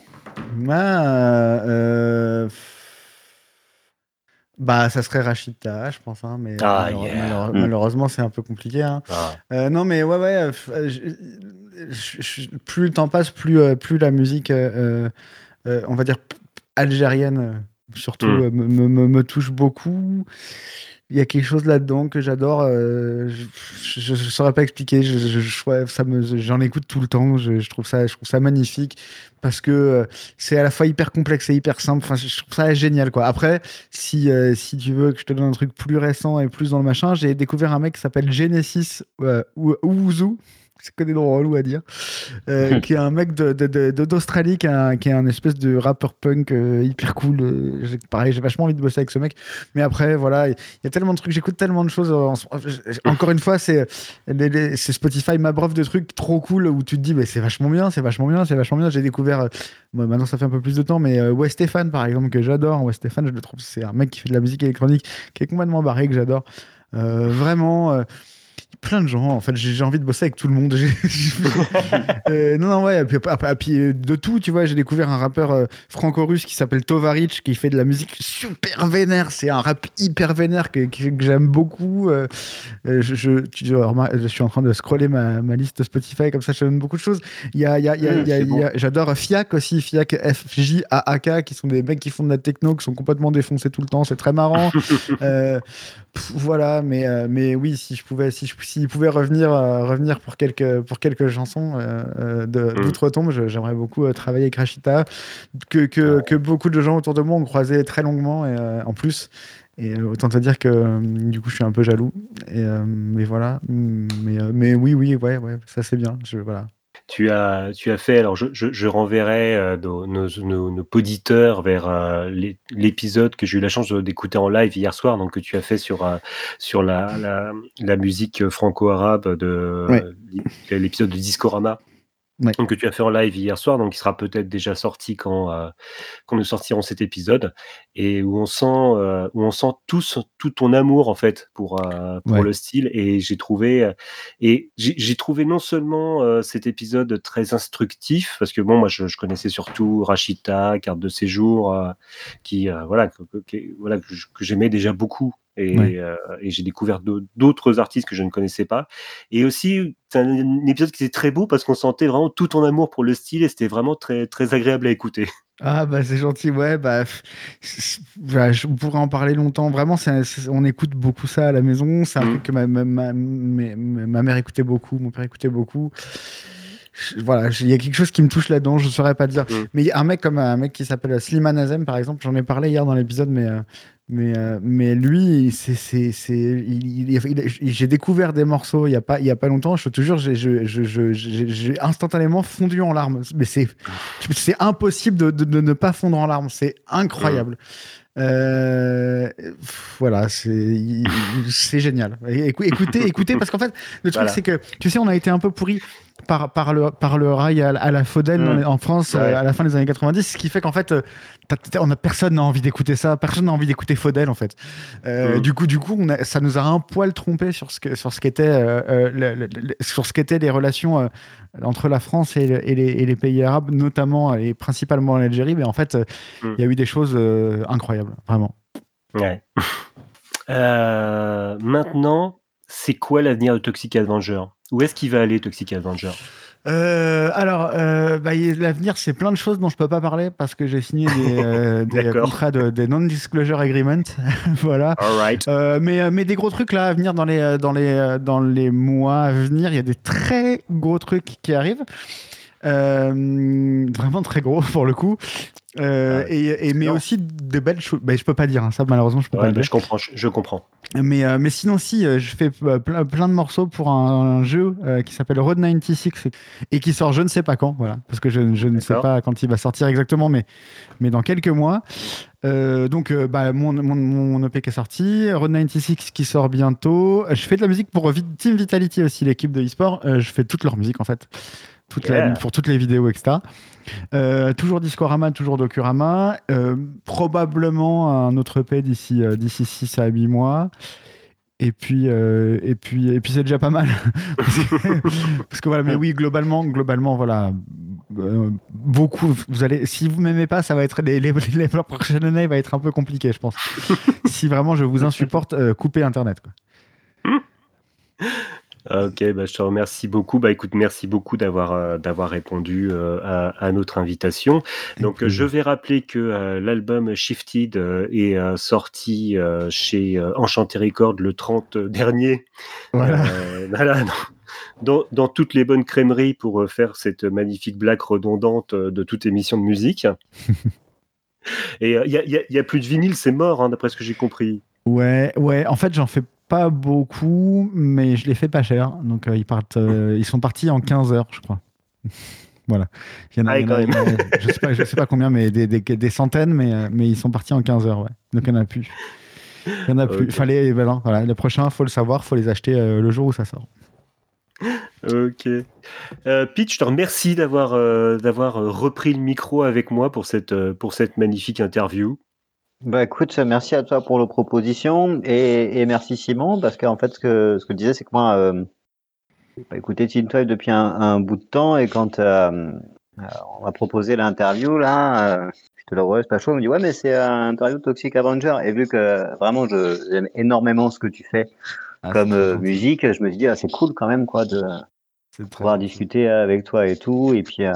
Ah, euh, Bah, ça serait Rachida, je pense, hein, mais Ah, malheure- yeah. malheure- Mm. malheureusement, c'est un peu compliqué. hein. Ah. Euh, non, mais ouais, ouais. euh, f- euh, je- je- je- plus le temps passe, plus, euh, plus la musique, euh, euh, on va dire, algérienne, euh, surtout, Mm. euh, me, me- touche beaucoup. Il y a quelque chose là-dedans que j'adore. euh, je ne saurais pas expliquer. Je, je- ouais, ça me, j'en écoute tout le temps. Je, je trouve ça, je trouve ça magnifique parce que euh, c'est à la fois hyper complexe et hyper simple. Enfin, je trouve ça génial, quoi. Après, si, euh, si tu veux que je te donne un truc plus récent et plus dans le machin, j'ai découvert un mec qui s'appelle Genesis ou Ouzou. C'est que des noms relous à dire. Euh, qui est un mec de- de- de- de- d'Australie, qui, est un- qui est un espèce de rappeur punk euh, hyper cool. Euh, pareil, j'ai vachement envie de bosser avec ce mec. Mais après, voilà, il y a tellement de trucs, j'écoute tellement de choses. en encore une fois, c'est Spotify m'abreuve de trucs trop cool où tu te dis, mais c'est vachement bien, c'est vachement bien, c'est vachement bien. J'ai découvert, euh, bon, maintenant ça fait un peu plus de temps, mais euh, Wes Stefan, par exemple, que j'adore. Wes Stefan, je le trouve, c'est un mec qui fait de la musique électronique qui est complètement barré, que j'adore. Vraiment. Plein de gens en fait j'ai envie de bosser avec tout le monde. Euh, non non ouais et puis, puis, euh, de tout tu vois j'ai découvert un rappeur euh, franco-russe qui s'appelle Tovarich qui fait de la musique super vénère. C'est un rap hyper vénère que, que- que j'aime beaucoup. Euh, je, je, tu je suis en train de scroller ma, ma liste Spotify comme ça je te donne beaucoup de choses. Il y a, il y a, a- a- j'adore Fiac aussi Fiac FJAAK qui sont des mecs qui font de la techno qui sont complètement défoncés tout le temps. C'est très marrant. Euh, pff, voilà, mais, euh, mais oui, si je pouvais, si je, s'il pouvait revenir, euh, revenir pour quelques, pour quelques chansons euh, euh, Mm. d'outre-tombe, j'aimerais beaucoup travailler avec Rachita, que, que, que beaucoup de gens autour de moi ont croisé très longuement et, en plus. Et autant te dire que du coup, je suis un peu jaloux. Et, mais voilà, Mm, mais, mais oui, oui, ouais, ouais, ça c'est bien. Je, voilà. Tu as, tu as fait, alors je, je, je renverrai euh, nos, nos, nos, nos auditeurs vers euh, l'é- l'épisode que j'ai eu la chance d'écouter en live hier soir, donc que tu as fait sur, euh, sur la, la, la musique franco-arabe de l'épisode de Discorama. Ouais. Donc, que tu as fait en live hier soir, donc il sera peut-être déjà sorti quand, euh, quand nous sortirons cet épisode, et où on sent, euh, où on sent tous, tout ton amour en fait pour, euh, pour Ouais. le style. Et j'ai trouvé, euh, et j'ai trouvé non seulement euh, cet épisode très instructif, parce que bon, moi je, je connaissais surtout Rachita, carte de séjour, euh, qui euh, voilà, que, que- que- voilà que j'aimais déjà beaucoup. Et, Ouais. euh, et j'ai découvert d'au- d'autres artistes que je ne connaissais pas. Et aussi, c'est un, un épisode qui était très beau parce qu'on sentait vraiment tout ton amour pour le style et c'était vraiment très, très agréable à écouter. Ah bah c'est gentil, ouais, bah, bah, je pourrais en parler longtemps. Vraiment, on écoute beaucoup ça à la maison. C'est un Mhm. truc que ma, ma, ma, ma- ma mère écoutait beaucoup, mon père écoutait beaucoup. Voilà, il y a quelque chose qui me touche là-dedans, je ne saurais pas dire. Mhm. Mais il y a un mec comme un mec qui s'appelle Slimane Azem, par exemple, j'en ai parlé hier dans l'épisode, mais, euh, mais, euh, mais lui, c'est, c'est, c'est, il- il- il- j'ai découvert des morceaux il n'y a, pas- il y a pas longtemps, je te jure, j'ai, instantanément fondu en larmes. Mais c'est, c'est impossible de, de- de ne pas fondre en larmes, c'est incroyable. Euh, pff, voilà, c'est génial. Écou- Écoutez, écoutez, parce qu'en fait, le truc Voilà. c'est que tu sais, on a été un peu pourri par, par le par le rail à, à la Faudel dans Mm. en France Ouais. euh, à la fin des années 90, ce qui fait qu'en fait, euh, on a personne n'a envie d'écouter ça, personne n'a envie d'écouter Faudel en fait. Euh, Mm. Du coup, du coup, on a- ça nous a un poil trompé sur ce que sur ce qu'étaient euh, le- le- le- sur ce qu'étaient les relations euh, entre la France et, le- et les, et les pays arabes, notamment et principalement l'Algérie. Mais en fait, euh, il Mm. y a eu des choses incroyables, vraiment. Ouais. Maintenant, c'est quoi l'avenir de Toxic Avenger? Où est-ce qu'il va aller, Toxic Avenger? Euh, alors, euh, bah, l'avenir, c'est plein de choses dont je peux pas parler parce que j'ai signé des, euh, des contrats de des non-disclosure agreement. voilà. All right. Mais, mais des gros trucs là à venir dans les, dans les, dans les mois à venir. Il y a des très gros trucs qui arrivent. Euh, vraiment très gros pour le coup. Euh, Ouais. et, et- mais Non. aussi des belles choses. Bah, je peux pas dire hein, ça malheureusement je peux pas Ouais, bah, dire. je comprends, je, je comprends. Mais, euh, mais sinon, si, euh, je fais plein, plein de morceaux pour un, un jeu euh, qui s'appelle Road 96 et qui sort je ne sais pas quand, voilà, parce que je, je ne sais pas quand il va sortir exactement, mais, mais dans quelques mois. Donc, bah, mon, mon, mon EP qui est sorti, Road 96 qui sort bientôt. Je fais de la musique pour Team Vitality aussi, l'équipe de e-sport. Je fais toute leur musique en fait. Toute Yeah. la, pour toutes les vidéos, etc. Euh, toujours Discorama, toujours Docurama. Euh, probablement un autre EP d'ici euh, d'ici 6 à 8 mois. Et puis, euh, et puis, et puis c'est déjà pas mal. parce, que, voilà, mais oui, globalement, globalement, voilà, euh, beaucoup. Vous allez, si vous m'aimez pas, ça va être les, les, les, la prochaine année va être un peu compliqué, je pense. si vraiment je vous insupporte, euh, coupez Internet. Quoi. Ok, bah, je te remercie beaucoup. Bah, écoute, merci beaucoup d'avoir euh, d'avoir répondu euh, à, à notre invitation. Donc, je vais rappeler que euh, l'album Shifted euh, est euh, sorti euh, chez euh, Enchanté Records le 30 dernier. Voilà. Euh, voilà, dans, dans, dans toutes les bonnes crèmeries pour euh, faire cette magnifique blague redondante euh, de toute émission de musique. Et il n'y a, y a- y a plus de vinyle, c'est mort, hein, d'après ce que j'ai compris. Ouais, ouais. En fait, j'en fais pas beaucoup, mais je les fais pas cher. Donc, euh, ils partent, euh, ils sont partis en 15 heures, je crois. voilà. Il y en a, Ah, y en a- quand même. il y en a- je sais pas, je sais pas combien, mais des, des, des centaines, mais, euh, mais ils sont partis en 15 heures, ouais. Donc, il y en a plus. Il y en a plus. Fallait, ben non, voilà. Le prochain, faut le savoir, faut les acheter euh, le jour où ça sort. Ok. Euh, Pete, je te remercie d'avoir euh, d'avoir repris le micro avec moi pour cette, pour cette magnifique interview. Bah écoute, merci à toi pour la proposition et, et merci Simon parce qu'en fait ce que ce que je disais c'est que moi euh, bah, écoutez Twelve depuis un, un bout de temps et quand euh, euh, on m'a proposé l'interview là, euh, je te le c'est pas chaud, on me dit ouais mais c'est un interview de Toxic Avenger. Et vu que vraiment j'aime énormément ce que tu fais Ah, comme euh, musique, je me suis dit ah, c'est cool quand même quoi de pouvoir discuter avec toi et tout et puis euh,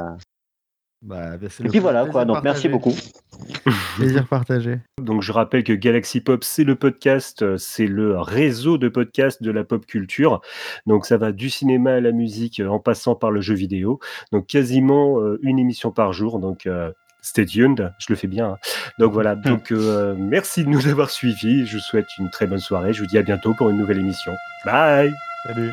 Bah, ben, c'est et puis voilà quoi donc merci beaucoup. Plaisir partagé. Donc je rappelle que Galaxy Pop, c'est le podcast, euh, c'est le réseau de podcasts de la pop culture. Donc ça va du cinéma à la musique euh, en passant par le jeu vidéo. Donc quasiment euh, une émission par jour. Donc euh, stay tuned, je le fais bien. hein. Donc voilà, donc euh, merci de nous avoir suivis. Je vous souhaite une très bonne soirée. Je vous dis à bientôt pour une nouvelle émission. Bye Salut.